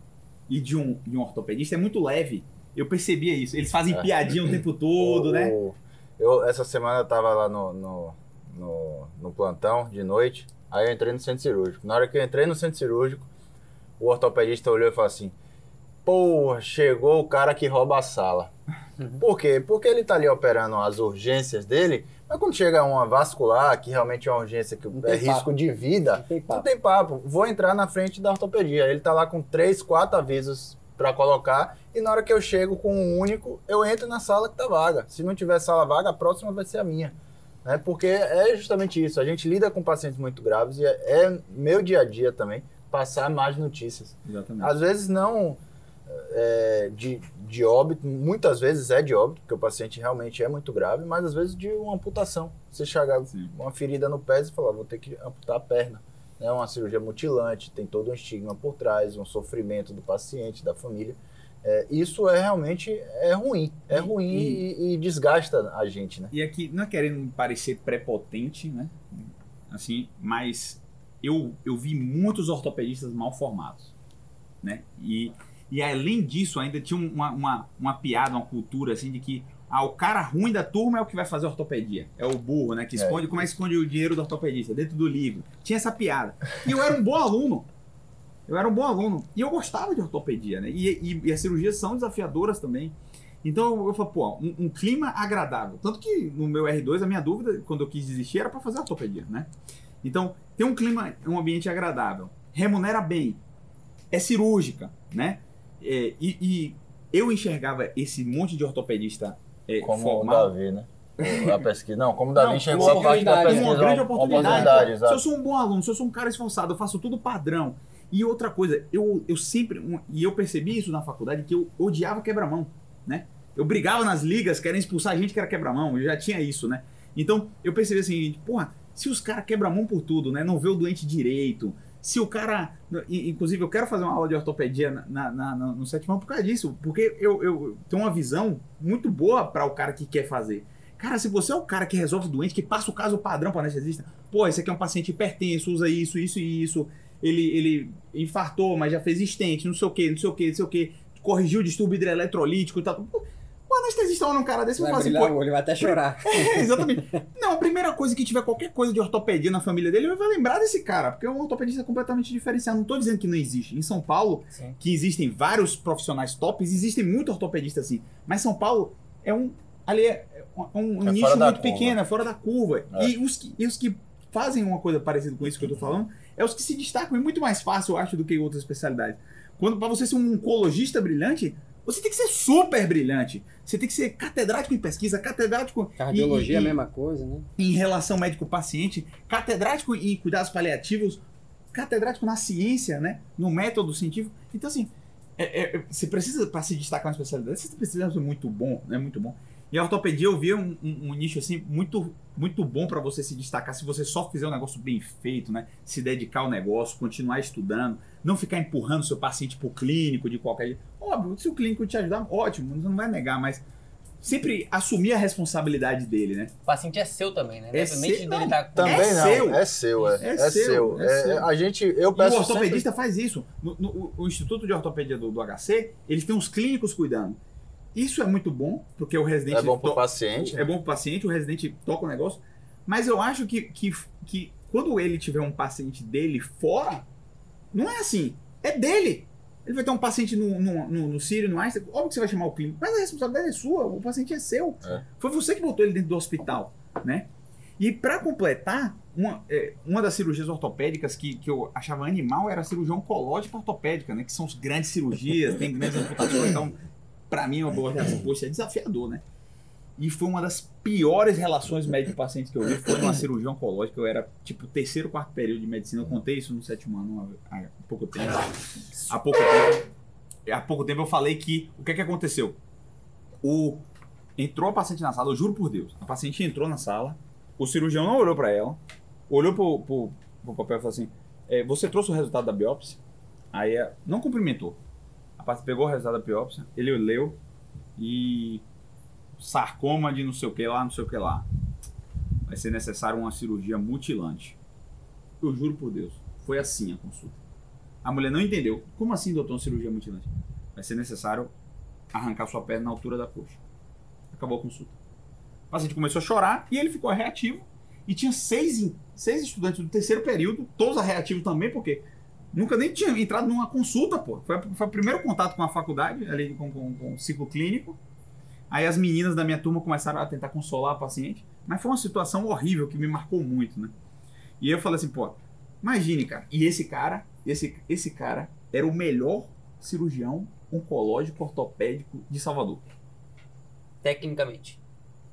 e de um, de um ortopedista é muito leve. Eu percebia isso. Eles fazem É. piadinha o tempo todo, O- né? o- Eu, essa semana eu tava lá no, no, no, no plantão de noite, aí eu entrei no centro cirúrgico. Na hora que eu entrei no centro cirúrgico, o ortopedista olhou e falou assim: Porra, chegou o cara que rouba a sala. [laughs] Por quê? Porque ele tá ali operando as urgências dele, mas quando chega uma vascular, que realmente é uma urgência que é tem papo. risco de vida, Não tem não papo. tem papo. Vou entrar na frente da ortopedia. Ele tá lá com três, quatro avisos pra colocar. E na hora que eu chego com um único, eu entro na sala que tá vaga. Se não tiver sala vaga, a próxima vai ser a minha. Né? Porque é justamente isso. A gente lida com pacientes muito graves e é, é meu dia a dia também passar mais notícias. Exatamente. Às vezes não é, de, de óbito, muitas vezes é de óbito, porque o paciente realmente é muito grave, mas às vezes de uma amputação. Você chegar Sim. uma ferida no pé e falar, vou ter que amputar a perna. É uma cirurgia mutilante, tem todo um estigma por trás, um sofrimento do paciente, da família. É, isso é realmente é ruim, é ruim e- e, e desgasta a gente, né? E aqui, não é querendo parecer prepotente, né? Assim, mas eu, eu vi muitos ortopedistas mal formados, né? E, e além disso, ainda tinha uma, uma, uma piada, uma cultura, assim, de que ah, o cara ruim da turma é o que vai fazer ortopedia. É o burro, né? Que É. esconde, como é que esconde o dinheiro do ortopedista? Dentro do livro. Tinha essa piada. E eu era um bom aluno. Eu era um bom aluno. E eu gostava de ortopedia, né? E, e, e as cirurgias são desafiadoras também. Então eu falo, pô, um, um clima agradável. Tanto que no meu R2, a minha dúvida, quando eu quis desistir, era para fazer ortopedia, né? Então, tem um clima, um ambiente agradável, remunera bem, é cirúrgica, né? É, e, e eu enxergava esse monte de ortopedista é, Como formado o Davi, né? A pesquisa. Não, como o Davi Não, chegou a parte da oportunidade, pesquisa. uma grande oportunidade. se exato. eu sou um bom aluno, se eu sou um cara esforçado, eu faço tudo padrão. E outra coisa, eu, eu sempre. e eu percebi isso na faculdade, que eu odiava quebra-mão, né? Eu brigava nas ligas, querendo expulsar a gente que era quebra-mão, eu já tinha isso, né? Então, eu percebi assim, porra, se os caras quebram-mão por tudo, né? Não vê o doente direito. Se o cara. Inclusive, eu quero fazer uma aula de ortopedia na, na- na- no sétimo ano por causa disso. Porque eu, eu tenho uma visão muito boa para o cara que quer fazer. Cara, se você é o cara que resolve doente, que passa o caso padrão para anestesista, pô, esse aqui é um paciente hipertenso, usa isso, isso e isso. Ele, ele infartou, mas já fez estente, não sei o que, não sei o que, não sei o que. Corrigiu o distúrbio hidroeletrolítico e tal. Pô, O anestesista olha um cara desse e Vai fala assim, brilhar pô, o olho, vai até chorar. [laughs] é, exatamente. Não, a primeira coisa que tiver qualquer coisa de ortopedia na família dele, ele vai lembrar desse cara, porque é um ortopedista completamente diferenciado. Não tô dizendo que não existe. Em São Paulo, Sim. que existem vários profissionais tops, existem muito ortopedistas assim. Mas São Paulo é um. Ali é um, um É nicho muito curva. pequeno, é fora da curva. É. E, os que, e os que fazem uma coisa parecida com isso que eu tô falando, é os que se destacam. É muito mais fácil, eu acho, do que outras especialidades. Quando para você ser um oncologista brilhante, você tem que ser super brilhante. Você tem que ser catedrático em pesquisa, catedrático em- Cardiologia é a em- mesma coisa, né? em relação médico-paciente, catedrático em cuidados paliativos, catedrático na ciência, né? No método científico. Então, assim, é- é- é- você precisa, para se destacar na especialidade, você precisa ser muito bom, né? Muito bom. E a ortopedia eu via um, um- um nicho, assim, muito, muito bom para você se destacar se você só fizer um negócio bem feito, né? Se dedicar ao negócio, continuar estudando, não ficar empurrando seu paciente pro clínico de qualquer jeito. Óbvio, se o clínico te ajudar, ótimo, você não vai negar, mas sempre assumir a responsabilidade dele, né? O paciente é seu também, né? É seu- não, estar com... Também É não, seu. é seu, é, É é seu, seu. é É- seu. a gente, eu E o peço ortopedista faz isso. No, no- o- o Instituto de Ortopedia do, do HC, eles têm uns clínicos cuidando. Isso é muito bom, porque o residente. sempre, é bom pro to- paciente. é bom pro paciente, o residente toca o negócio. Mas eu acho que, que, que quando ele tiver um paciente dele fora, não é assim. É dele. Ele vai ter um paciente no, no, no, no Sírio, no Einstein, óbvio que você vai chamar o clínico, mas a responsabilidade é sua, o paciente é seu. É. Foi você que botou ele dentro do hospital, né? E para completar, uma, é, uma das cirurgias ortopédicas que, que eu achava animal era a cirurgia oncológica ortopédica, né? Que são as grandes cirurgias, tem grandes [laughs] amputações, então, para mim, eu vou olhar assim, poxa, é desafiador, né? E foi uma das piores relações médico-paciente que eu vi. Foi uma cirurgia oncológica. Eu era, tipo, terceiro, quarto período de medicina. Eu contei isso no sétimo ano há, pouco tempo. Há pouco tempo. Há pouco tempo eu falei que... O que é que aconteceu? O, entrou a paciente na sala, eu juro por Deus. A paciente entrou na sala. O cirurgião não olhou pra ela. Olhou pro, pro, pro papel e falou assim... "É, você trouxe o resultado da biópsia? Aí ela não cumprimentou. A parte pegou o resultado da biópsia, ele leu e sarcoma de não sei o que lá, não sei o que lá. Vai ser necessário uma cirurgia mutilante. Eu juro por Deus, foi assim a consulta. A mulher não entendeu. Como assim, doutor, uma cirurgia mutilante? Vai ser necessário arrancar sua perna na altura da coxa. Acabou a consulta. O paciente começou a chorar e ele ficou reativo. E tinha seis, seis estudantes do terceiro período, todos reativos também, porque nunca nem tinha entrado numa consulta, pô. Foi, foi o primeiro contato com a faculdade, ali com, com, com o ciclo clínico. Aí as meninas da minha turma começaram a tentar consolar a paciente. Mas foi uma situação horrível que me marcou muito, né? E eu falei assim, pô, imagine, cara. E esse cara, esse, esse cara era o melhor cirurgião oncológico ortopédico de Salvador. Tecnicamente.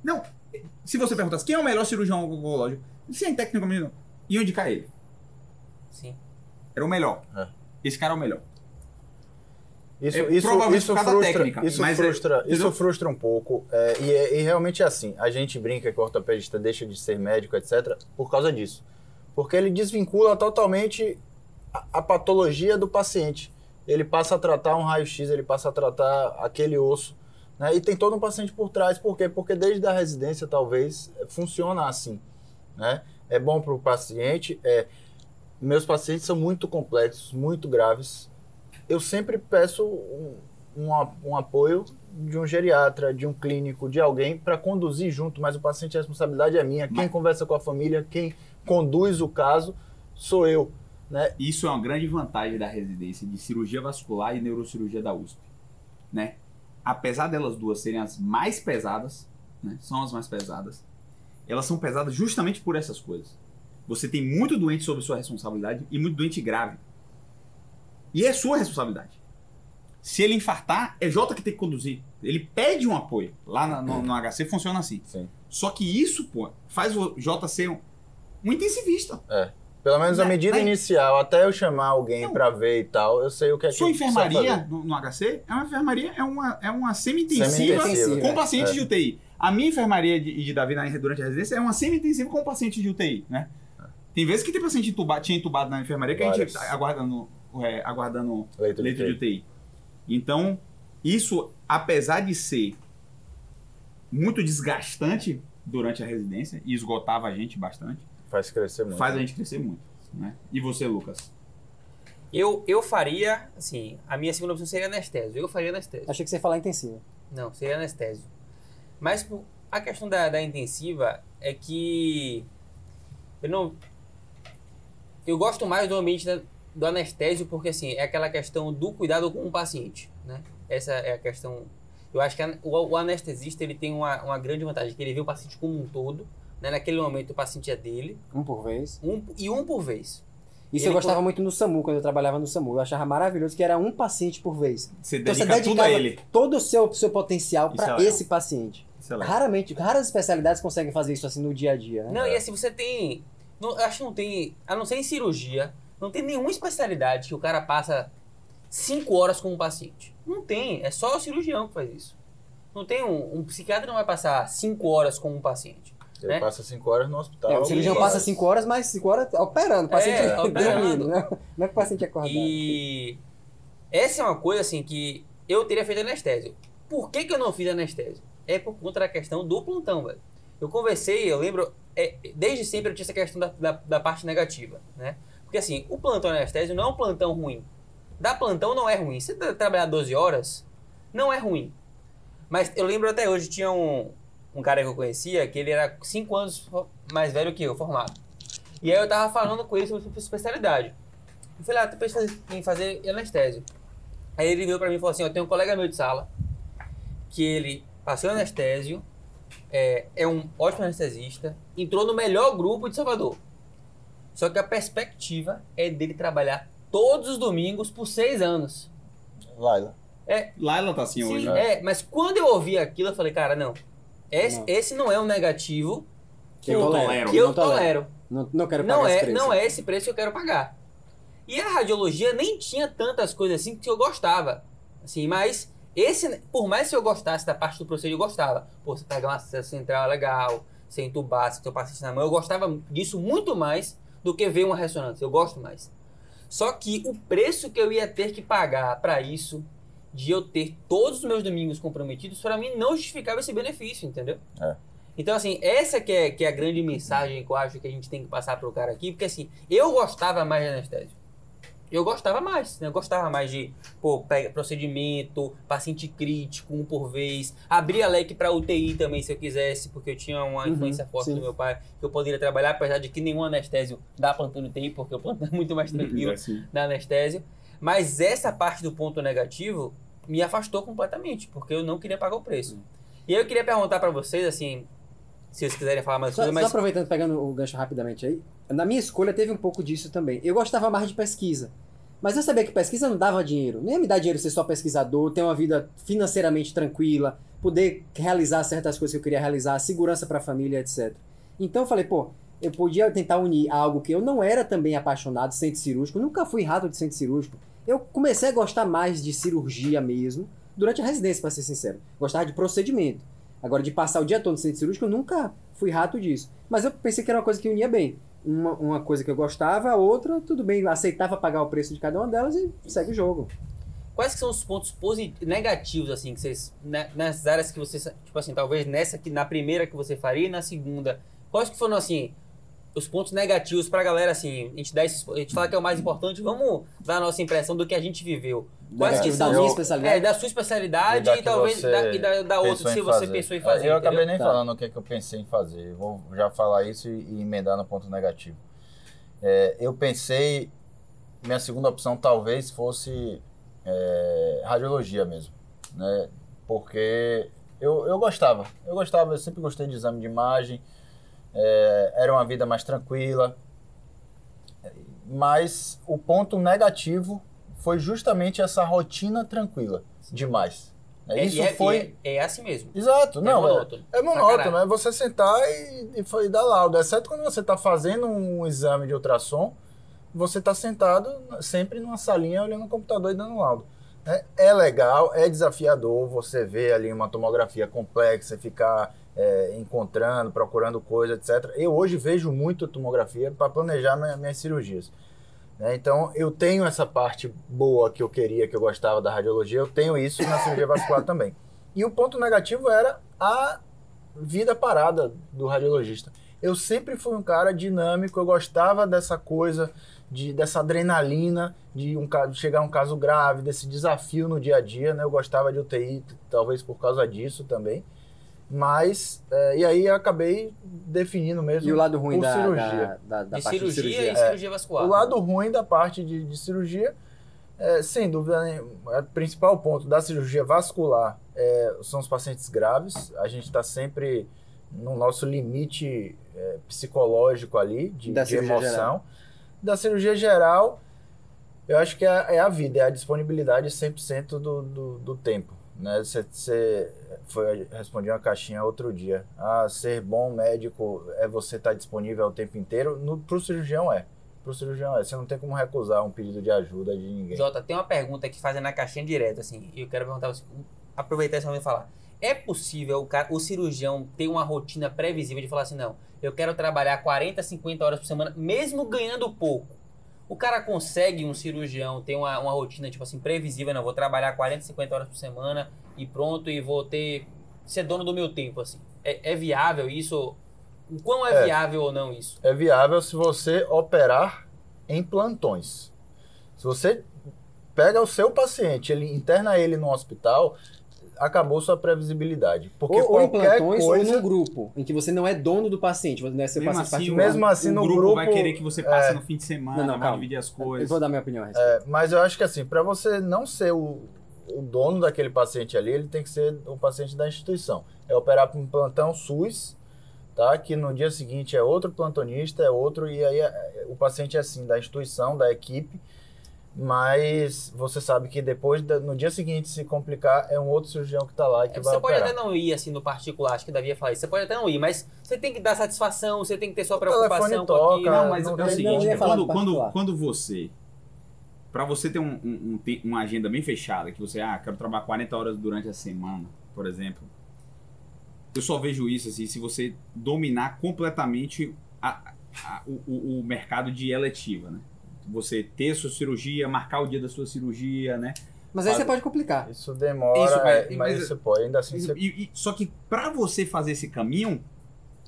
Não, se você perguntasse quem é o melhor cirurgião oncológico, sem tecnicamente não, iam indicar ele. Sim. Era o melhor. É. Esse cara é o melhor. Isso, É, isso, provavelmente isso por causa frustra, técnica, isso, mas é- frustra, isso entendeu? frustra um pouco. é, e, é- e realmente é assim. A gente brinca que o ortopedista deixa de ser médico, etc., por causa disso. Porque ele desvincula totalmente a, a patologia do paciente. Ele passa a tratar um raio-x, ele passa a tratar aquele osso. Né? E tem todo um paciente por trás. Por quê? Porque desde a residência, talvez, funciona assim. Né? É bom para o paciente. É, meus pacientes são muito complexos, muito graves. Eu sempre peço um, um, um apoio de um geriatra, de um clínico, de alguém para conduzir junto, mas o paciente, a responsabilidade é minha. Quem Mas- conversa com a família, quem conduz o caso, sou eu. Né? Isso é uma grande vantagem da residência de cirurgia vascular e neurocirurgia da USP, né? Apesar delas duas serem as mais pesadas, né? São as mais pesadas. Elas são pesadas justamente por essas coisas. Você tem muito doente sob sua responsabilidade e muito doente grave. E é sua responsabilidade. Se ele infartar, é Jota que tem que conduzir. Ele pede um apoio. Lá na- no, no HC funciona assim. Sim. Só que isso, pô, faz o Jota ser um, um intensivista. Pelo menos a Na- medida na- inicial, até eu chamar alguém para ver e tal, eu sei o que é Sua que enfermaria no, no HC é uma enfermaria, é uma, é uma semi-intensiva Semi-intensiva, com é. pacientes É. de UTI. A minha enfermaria de, de Davi na, durante a residência é uma semi-intensiva com paciente de UTI, né? Tem vezes que tem paciente entubado, tinha entubado na enfermaria que a gente Várias. tá aguardando, é, aguardando Leito de leito de UTI. UTI. Então, isso, apesar de ser muito desgastante durante a residência e esgotava a gente bastante, Faz crescer muito. faz a gente crescer muito. Né? E você, Lucas? Eu, eu faria, assim, a minha segunda opção seria anestésio. Eu faria anestésio. Achei que você ia falar intensiva. Não, seria anestésio. Mas a questão da, da intensiva é que eu não. Eu gosto mais do ambiente da- do anestésio porque assim é aquela questão do cuidado com o paciente, né? Essa é a questão. Eu acho que a- o, o anestesista ele tem uma, uma grande vantagem que ele vê o paciente como um todo, né? Naquele momento o paciente é dele, Um por vez. um, e um por vez. Isso Ele eu gostava co- muito no SAMU, quando eu trabalhava no SAMU. Eu achava maravilhoso que era um paciente por vez. Você Então você dedica tudo a dedicava ele. todo o seu, seu potencial para é legal. esse paciente. É. Raramente, raras especialidades conseguem fazer isso assim no dia a dia, né? Não, e assim, você tem. Não, eu acho que não tem. A não ser em cirurgia, não tem nenhuma especialidade que o cara passa cinco horas com um paciente. Não tem. É só o cirurgião que faz isso. Não tem um. Um psiquiatra não vai passar cinco horas com um paciente. Ele né? passa cinco horas no hospital. É, o cirurgião passa 5 horas, mas 5 horas operando, o paciente É, operando. [laughs] dormindo, né? Não é que o paciente acordado. E essa é uma coisa assim que eu teria feito anestésio. Por que, que eu não fiz anestésio? É por conta da questão do plantão, velho. Eu conversei, eu lembro, é, desde sempre eu tinha essa questão da, da, da parte negativa, né? Porque assim, o plantão anestésio não é um plantão ruim. Dar plantão não é ruim. Você tra- trabalhar 12 horas, não é ruim. Mas eu lembro até hoje, tinha um, um cara que eu conhecia, que ele era 5 anos mais velho que eu, formado. E aí eu tava falando com ele sobre especialidade. Eu falei, ah, tu pensa em fazer anestésio. Aí ele veio pra mim e falou assim, eu tenho um colega meu de sala, que ele passou anestésio, é, é um ótimo anestesista, entrou no melhor grupo de Salvador. Só que a perspectiva é dele trabalhar todos os domingos por seis anos. Laila. Laila tá assim Sim, hoje. né? é, mas quando eu ouvi aquilo, eu falei, cara, não. Esse Não. esse não é um negativo Que eu tolero. que eu não tolero. tolero. Não, não quero pagar Não esse é, preço. não é esse preço que eu quero pagar. E a radiologia nem tinha tantas coisas assim que eu gostava. Assim, mas esse, por mais que eu gostasse da parte do procedimento, eu gostava. Pô, você pegar uma central é legal, você entubar, você ter o paciente na mão, eu gostava disso muito mais do que ver uma ressonância. Eu gosto mais. Só que o preço que eu ia ter que pagar para isso de eu ter todos os meus domingos comprometidos, para mim não justificava esse benefício, entendeu? É. Então, assim, essa que é, que é a grande mensagem que eu acho que a gente tem que passar pro cara aqui, porque assim, eu gostava mais de anestésio. Eu gostava mais, né? Eu gostava mais de, pô, pega procedimento, paciente crítico, um por vez. Abria leque pra UTI também, se eu quisesse, porque eu tinha uma Uhum, influência forte sim. do meu pai, que eu poderia trabalhar, apesar de que nenhum anestésio dá plantão de UTI, porque o plantão é muito mais [laughs] tranquilo Assim. da anestésio. Mas essa parte do ponto negativo me afastou completamente, porque eu não queria pagar o preço. E aí eu queria perguntar pra vocês, assim, se vocês quiserem falar mais Só, coisa, só mas aproveitando, pegando o gancho rapidamente aí, na minha escolha teve um pouco disso também. Eu gostava mais de pesquisa. Mas eu sabia que pesquisa não dava dinheiro. Nem me dar dinheiro ser só pesquisador, ter uma vida financeiramente tranquila, poder realizar certas coisas que eu queria realizar, segurança para a família, etc. Então eu falei, pô, eu podia tentar unir algo que eu não era também apaixonado, centro cirúrgico, nunca fui rato de centro cirúrgico. Eu comecei a gostar mais de cirurgia mesmo durante a residência, para ser sincero. Gostava de procedimento. Agora, de passar o dia todo no centro cirúrgico, eu nunca fui rato disso. Mas eu pensei que era uma coisa que unia bem. Uma, uma coisa que eu gostava, a outra, tudo bem, aceitava pagar o preço de cada uma delas e segue o jogo. quais que são os pontos positivos, negativos, assim, que vocês, né, nas áreas que vocês, tipo assim, talvez nessa que na primeira que você faria e na segunda, quais que foram, assim, os pontos negativos pra galera, assim, a gente dá esses, a gente fala que é o mais importante, vamos dar a nossa impressão do que a gente viveu. Quais que são da minha especialidade. É, da sua especialidade da e, que talvez da, e da, da outra, se você fazer. pensou em fazer. Eu acabei entendeu? nem Tá. falando o que, é que eu pensei em fazer. Vou já falar isso e, e emendar no ponto negativo. É, eu pensei, minha segunda opção talvez fosse é, radiologia mesmo, né? Porque eu, eu gostava, eu gostava, eu sempre gostei de exame de imagem, é, era uma vida mais tranquila, mas o ponto negativo foi justamente essa rotina tranquila demais. né? É, Isso é, foi é, é assim mesmo. Exato, não. É monótono. É, monótono, é você sentar e, e, fa- e dar laudo. Exceto quando você está fazendo um exame de ultrassom, você está sentado sempre numa salinha olhando o computador e dando laudo. É, é legal, é desafiador você ver ali uma tomografia complexa, ficar é, encontrando, procurando coisa, etc. Eu hoje vejo muito tomografia para planejar minha- minhas cirurgias. né? Então, eu tenho essa parte boa que eu queria, que eu gostava da radiologia, eu tenho isso na cirurgia vascular [coughs] também. E o ponto negativo era a vida parada do radiologista. Eu sempre fui um cara dinâmico, eu gostava dessa coisa, de, dessa adrenalina, de um, de chegar a um caso grave, desse desafio no dia a dia, né? Eu gostava de UTI, talvez por causa disso também. Mas, é, e aí eu acabei definindo mesmo E o lado ruim por da, cirurgia. da, da, da De parte cirurgia, de cirurgia. e cirurgia vascular. O lado ruim da parte de, de cirurgia, é, sem dúvida nenhuma, o principal ponto da cirurgia vascular é, são os pacientes graves. A gente está sempre no nosso limite é, psicológico ali, de, Da de cirurgia emoção. geral. Da cirurgia geral, eu acho que é, é a vida, é a disponibilidade 100% do, do, do tempo. Né? Você, você foi, respondi uma caixinha outro dia. Ah, ser bom médico é você estar disponível o tempo inteiro. No, pro cirurgião é. Pro cirurgião é. Você não tem como recusar um pedido de ajuda de ninguém. Jota, tem uma pergunta que fazem na caixinha direto, assim, e eu quero perguntar aproveitar esse momento e falar. É possível o, cara, o cirurgião ter uma rotina previsível de falar assim, não, eu quero trabalhar 40, 50 horas por semana, mesmo ganhando pouco. O cara consegue, um cirurgião, ter uma, uma rotina, tipo assim, previsível, não, vou trabalhar 40, 50 horas por semana e pronto, e vou ter, ser dono do meu tempo, assim. É, é viável isso? O quão é, É. viável ou não isso? É viável se você operar em plantões. Se você pega o seu paciente, ele interna ele no hospital, acabou sua previsibilidade. Porque Ou, ou em qualquer plantões coisa... ou num grupo, em que você não é dono do paciente, você não é seu Mesmo paciente assim, mesmo assim, o no grupo, grupo, vai querer que você passe é. no fim de semana, Não, não, calma. dividir as Eu coisas. vou dar minha opinião a respeito. É, mas eu acho que assim, para você não ser o, o dono daquele paciente ali, ele tem que ser o paciente da instituição. É operar para um plantão SUS, tá? Que no dia seguinte é outro plantonista, é outro, e aí é- o paciente é assim, da instituição, da equipe. Mas você sabe que depois, no dia seguinte, se complicar, é um outro cirurgião que está lá e que vai Você pode operar. até não ir assim no particular, acho que Davi ia falar isso. Você pode até não ir, mas você tem que dar satisfação, você tem que ter sua O preocupação telefone com toca, aquilo. Não, mas não é o seguinte, falar quando, do quando, quando você. Pra você ter um, um- um uma agenda bem fechada, que você, ah, quero trabalhar 40 horas durante a semana, por exemplo. Eu só vejo isso assim, se você dominar completamente a- a- o, o- o mercado de eletiva, né? Você ter sua cirurgia, marcar o dia da sua cirurgia, né? Mas aí Faz- você pode complicar. Isso demora, Isso, mas- é, mas, mas- você pode, ainda assim você... E- e- só que pra você fazer esse caminho,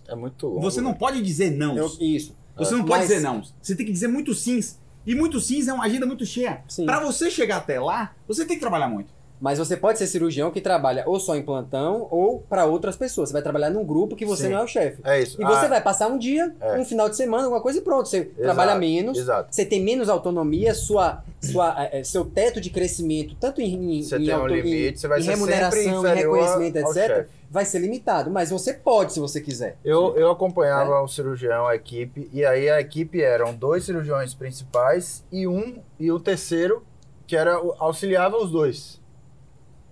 é muito longo. você não pode dizer não. Eu- isso. Você não pode Mas- dizer não. Você tem que dizer muito sims. E muito sims é uma agenda muito cheia. Sim. Pra você chegar até lá, você tem que trabalhar muito. Mas você pode ser cirurgião que trabalha ou só em plantão ou para outras pessoas. Você vai trabalhar num grupo que você Sim. não é o chefe. É isso. E você Ah, vai passar um dia, É. um final de semana, alguma coisa e pronto. Você trabalha menos, Exato. você tem menos autonomia, sua, sua, eh, eh, seu teto de crescimento, tanto em, em, Você em tem um auto- em- limite, você vai em ser remuneração, em reconhecimento, etc., vai ser limitado. Mas você pode, se você quiser. Eu, eu acompanhava o cirurgião, a equipe, e aí a equipe eram dois cirurgiões principais e um, e o terceiro, que era auxiliava os dois.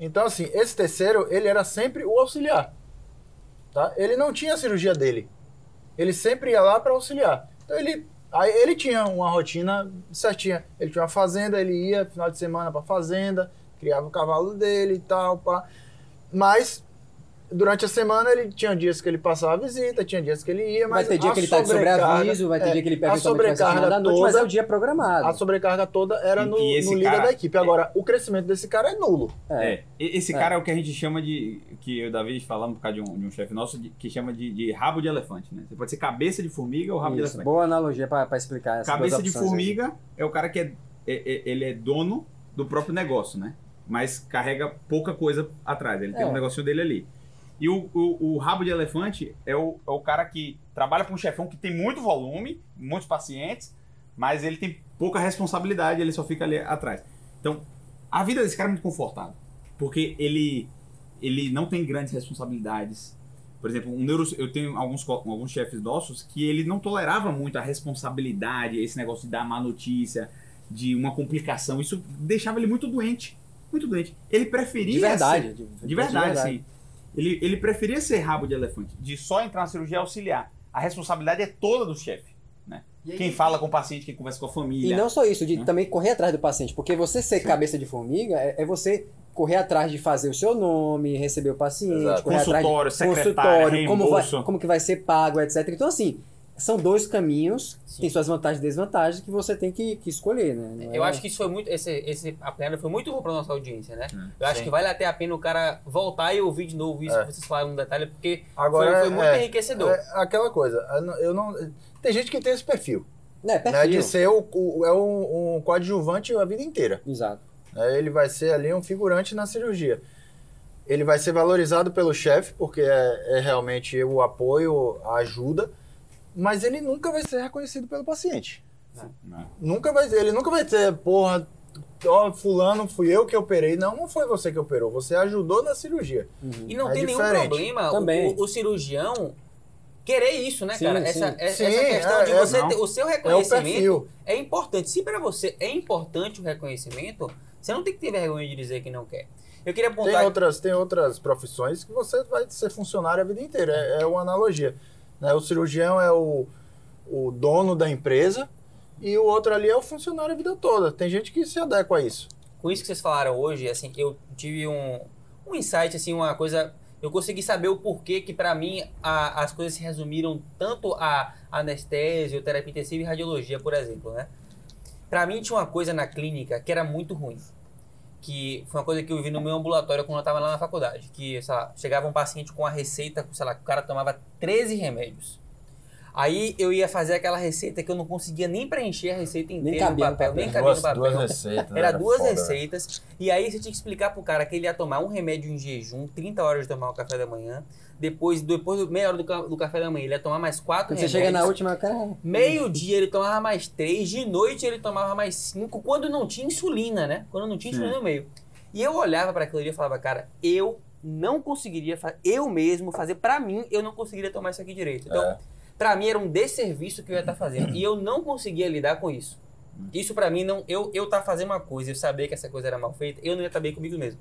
Então, assim, esse terceiro, ele era sempre o auxiliar. Tá? Ele não tinha a cirurgia dele. Ele sempre ia lá para auxiliar. Então, ele, aí ele tinha uma rotina certinha. Ele tinha uma fazenda, ele ia final de semana para fazenda, criava o cavalo dele e tal, pá. Mas durante a semana ele tinha dias que ele passava a visita, tinha dias que ele ia, mas vai ter dia a que ele tá de sobrecarga- sobreaviso, vai ter é, dia que ele a pega ser sobrecarga da noite, mas é o dia programado. A sobrecarga toda era E- no, e no líder cara- da equipe. Agora, o crescimento desse cara é nulo. É. É. Esse É. cara é o que a gente chama de. Que eu e o Davi falamos por causa de um, de um chefe nosso, de- que chama de, de rabo de elefante, né? Você pode ser cabeça de formiga ou rabo de Isso, elefante. boa analogia pra pra explicar essa Cabeça de formiga é o cara que é, é- é- ele é dono do próprio negócio, né? Mas carrega pouca coisa atrás. Ele tem É. um negocinho dele ali. E o, o- o rabo de elefante é o, é o cara que trabalha para um chefão que tem muito volume, muitos pacientes, mas ele tem pouca responsabilidade, ele só fica ali atrás. Então, a vida desse cara é muito confortável. Porque ele, ele não tem grandes responsabilidades. Por exemplo, um neuro, eu tenho alguns, alguns chefes nossos que ele não tolerava muito a responsabilidade, esse negócio de dar má notícia, de uma complicação. Isso deixava ele muito doente. Muito doente. Ele preferia. De verdade. ser- De, de verdade, assim. Ele, ele preferia ser rabo de elefante, de só entrar na cirurgia auxiliar. A responsabilidade é toda do chefe. Né? Quem fala com o paciente, quem conversa com a família. E não só isso, de Né? também correr atrás do paciente. Porque você ser cabeça de formiga é, é você correr atrás de fazer o seu nome, receber o paciente, Exato. correr atrás de Consultório, consultório, como vai, como que vai ser pago, etc. Então, assim, são dois caminhos, Sim. tem suas vantagens e desvantagens que você tem que, que escolher, né? Não Eu é- acho que isso foi muito. Esse, esse apanhado foi muito bom pra nossa audiência, né? Eu acho Sim. que vale até a pena o cara voltar e ouvir de novo isso É. que vocês falaram no detalhe, porque Agora, foi, foi muito é, enriquecedor. É aquela coisa, eu não-. Tem gente que tem esse perfil, É, né? perfil. De ser o, o- é um, um coadjuvante a vida inteira. Exato. né? Ele vai ser ali um figurante na cirurgia. Ele vai ser valorizado pelo chefe, porque é, é realmente o apoio, a ajuda, mas ele nunca vai ser reconhecido pelo paciente. Não. Nunca vai, ele nunca vai ter, porra, ó, fulano, fui eu que operei. Não, não foi você que operou, você ajudou na cirurgia. E não É tem nenhum diferente. problema o- Também. o, o cirurgião querer isso, né, Sim, cara? sim. Essa, essa Sim, questão é, de é, você não. ter o seu É reconhecimento perfil. é importante. Se pra você é importante o reconhecimento, você não tem que ter vergonha de dizer que não quer. Eu queria Tem apontar. outras, tem outras profissões que você vai ser funcionário a vida inteira. É, é uma analogia. Né? O cirurgião é o, o dono da empresa e o outro ali é o funcionário a vida toda. Tem gente que se adequa a isso. com isso que vocês falaram hoje, assim, eu tive um, um insight, assim, uma coisa. Eu consegui saber o porquê que, pra mim, a- as coisas se resumiram tanto a anestésio, terapia intensiva e radiologia, por exemplo, né? Pra mim, tinha uma coisa na clínica que era muito ruim. Que foi uma coisa que eu vi no meu ambulatório quando eu tava lá na faculdade. Que, sei lá, chegava um paciente com a receita, sei lá, o cara tomava 13 remédios. Aí eu ia fazer aquela receita que eu não conseguia nem preencher a receita inteira no cabia no papel, papel. nem cabia no papel. duas receitas. né? Era duas foda, receitas. E aí você tinha que explicar pro cara que ele ia tomar um remédio em jejum, 30 horas de tomar o café da manhã. Depois, depois do meia hora do, ca- do café da manhã, ele ia tomar mais quatro Quando você remédios. chega na última, cara. Meio-dia ele tomava mais três, de noite ele tomava mais cinco, quando não tinha insulina, né? Quando não tinha Sim. insulina no meio. E eu olhava para aquilo ali e falava, cara, eu não conseguiria, fa- eu mesmo fazer, pra mim, eu não conseguiria tomar isso aqui direito. Então, É. pra mim era um desserviço que eu ia estar fazendo. E eu não conseguia lidar com isso. Isso pra mim não. Eu, eu tá fazendo uma coisa, eu sabia que essa coisa era mal feita, eu não ia estar bem comigo mesmo.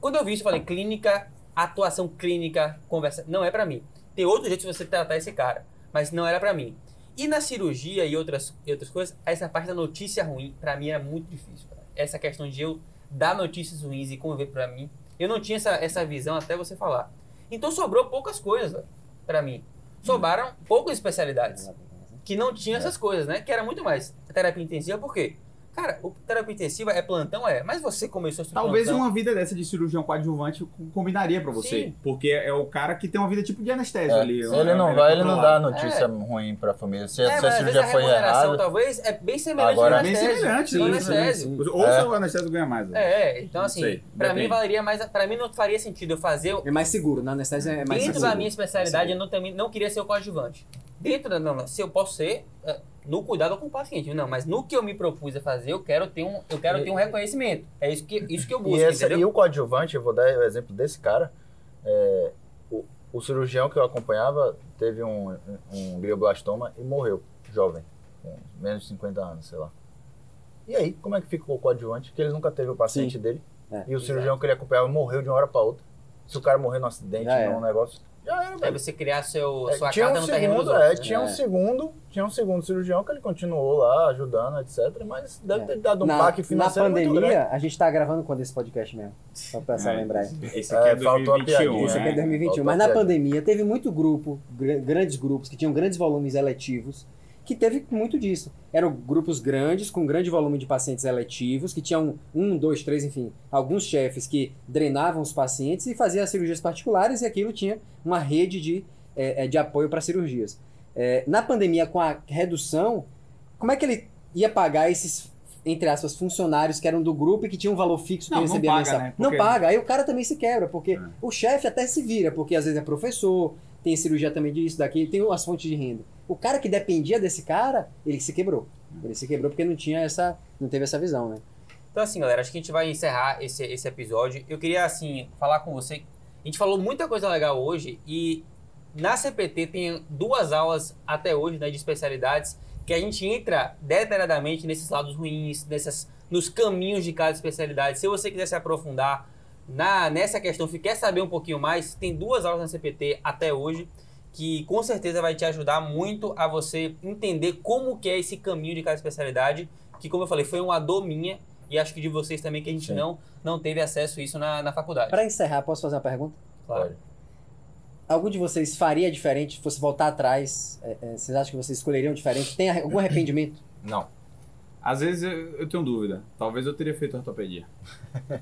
Quando eu vi isso, eu falei, clínica, atuação clínica, conversa. Não é pra mim. Tem outro jeito de você tratar esse cara. Mas não era pra mim. E na cirurgia e outras, e outras coisas, essa parte da notícia ruim, pra mim era muito difícil. cara. Essa questão de eu dar notícias ruins e conviver pra mim. Eu não tinha essa, essa visão até você falar. Então sobrou poucas coisas pra mim. Sobraram poucas especialidades que não tinha essas coisas, né? Que era muito mais terapia intensiva, por quê? Cara, o terapia intensiva é plantão? É. Mas você começou esse Talvez plantão... uma vida dessa de cirurgião coadjuvante combinaria pra você. Sim. Porque é o cara que tem uma vida tipo de anestésio É, ali. se ele não uma vai, ele não dá notícia ruim pra família. Se, É, se a cirurgia a foi errada. talvez é bem semelhante Agora- ao Bem semelhante, sim, anestésio. Ou É. o anestésio ganha mais. né? É, então Não assim, sei, pra mim valeria mais. Pra mim não faria sentido eu fazer. É mais seguro, na anestesia é mais dentro seguro. da minha especialidade, eu não, também não queria ser o coadjuvante. Dentro da. Não, não, se eu posso ser. é, No cuidado com o paciente. Não, mas no que eu me propus a fazer, eu quero ter um, eu quero ter um reconhecimento. É isso que, isso que eu busco, E, esse, e o coadjuvante, eu vou dar o exemplo desse cara. é, o, o cirurgião que eu acompanhava teve um, um, glioblastoma e morreu, jovem, com menos de 50 anos, sei lá. E aí, como é que fica o coadjuvante? Que ele nunca teve o paciente Sim. dele. É, e o cirurgião que ele acompanhava morreu de uma hora pra outra. Se o cara morrer num acidente, num negócio, já era, É velho. você criar seu, É, sua tinha carta um no terreno dos segundo, outros. é, né? tinha um É. segundo, tinha um segundo cirurgião que ele continuou lá ajudando, etc. Mas deve É. ter dado um baque na financeiro muito grande. pandemia, a gente tá gravando quando esse podcast mesmo? Só pra pessoa É, lembrar aí. Esse aqui é, É, faltou a 2021, piadinha, Isso aqui é né? 2021. Faltou Mas na pandemia teve muito grupo, gr- grandes grupos, que tinham grandes volumes eletivos, que teve muito disso. Eram grupos grandes, com grande volume de pacientes eletivos, que tinham um, dois, três, enfim, alguns chefes que drenavam os pacientes e faziam as cirurgias particulares, e aquilo tinha uma rede de, eh, eh, de apoio para cirurgias. Eh, na pandemia, com a redução, como é que ele ia pagar esses, entre aspas, funcionários que eram do grupo e que tinham um valor fixo que Não, não paga, mensal? né? Não Porque- paga, aí o cara também se quebra, porque É. o chefe até se vira, porque às vezes é professor, tem cirurgia também disso, daqui, tem as fontes de renda. O cara que dependia desse cara, ele se quebrou. Ele se quebrou porque não tinha essa, não teve essa visão, né? Então, assim, galera, acho que a gente vai encerrar esse, esse episódio. Eu queria, assim, falar com você. A gente falou muita coisa legal hoje e na CPT tem duas aulas até hoje, né, de especialidades, que a gente entra detalhadamente nesses lados ruins, nessas, nos caminhos de cada especialidade. Se você quiser se aprofundar na, nessa questão, quer saber um pouquinho mais, tem duas aulas na CPT até hoje que com certeza vai te ajudar muito a você entender como que é esse caminho de cada especialidade, que como eu falei, foi uma dor minha e acho que de vocês também que a gente Sim. não, não teve acesso a isso na, na faculdade. Para encerrar, posso fazer uma pergunta? Claro. Algum de vocês faria diferente se fosse voltar atrás? É, é, vocês acham que vocês escolheriam diferente? Tem algum arrependimento? Não. Às vezes eu, eu tenho dúvida. Talvez eu teria feito ortopedia.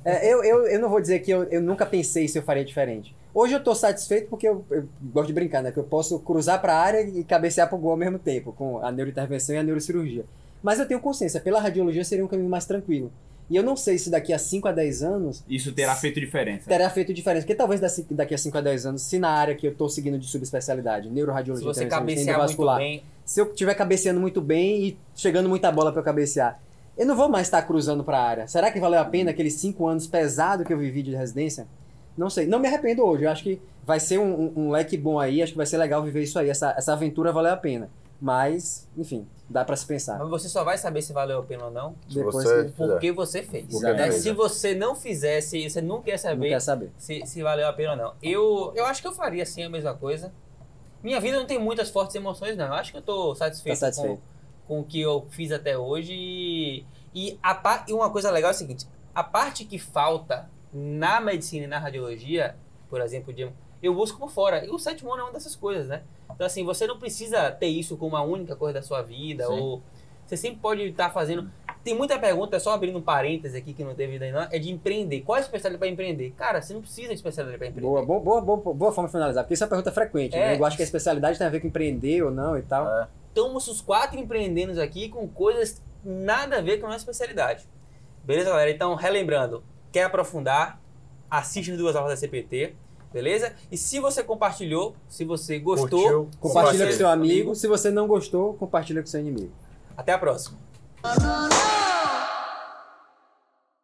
É, eu, eu, eu não vou dizer que eu, eu nunca pensei se eu faria diferente. Hoje eu tô satisfeito porque eu, eu gosto de brincar, né? Que eu posso cruzar para a área e cabecear para o gol ao mesmo tempo, com a neurointervenção e a neurocirurgia. Mas eu tenho consciência, pela radiologia seria um caminho mais tranquilo. E eu não sei se daqui a 5 a 10 anos Isso terá feito diferença. terá feito diferença. Porque talvez daqui a 5 a 10 anos, se na área que eu tô seguindo de subespecialidade, Se neuroradiologia, você intervencionista, cabecear muito bem, se eu estiver cabeceando muito bem e chegando muita bola para eu cabecear, eu não vou mais estar cruzando para a área. Será que valeu a pena aqueles cinco anos pesado que eu vivi de residência? Não sei. Não me arrependo hoje. Eu acho que vai ser um, um- um leque bom aí. Acho que vai ser legal viver isso aí. Essa, essa aventura valeu a pena. Mas, enfim, dá para se pensar. mas você só vai saber se valeu a pena ou não Depois você que- fizer. porque você fez. Porque né? fez, Se é. você não fizesse, você não quer Não saber quer saber. se, se valeu a pena ou não. Eu, eu acho que eu faria sim a mesma coisa. Minha vida não tem muitas fortes emoções, não. Eu acho que eu tô satisfeito, Tá satisfeito. Com, com o que eu fiz até hoje. E, e, a, e uma coisa legal é o seguinte: a parte que falta na medicina e na radiologia, por exemplo, de, eu busco por fora. E o sétimo ano é uma dessas coisas, né? Então, assim, você não precisa ter isso como a única coisa da sua vida. Sim. Ou você sempre pode estar fazendo. Tem muita pergunta, só abrindo um parêntese aqui que não teve ainda, é de empreender. Qual é a especialidade para empreender? Cara, você não precisa de especialidade para empreender. Boa, boa, boa, boa, boa forma de finalizar. Porque isso é uma pergunta frequente. É. Né? Eu acho que a especialidade tem a ver com empreender ou não e tal. É. Estamos os quatro empreendendo aqui com coisas nada a ver com a nossa especialidade. Beleza, galera? Então, relembrando, quer aprofundar, assiste as duas aulas da CPT, beleza? E se você compartilhou, se você gostou, Curtiu, Compartilha com você- seu amigo. Se você não gostou, compartilha com seu inimigo. até a próxima.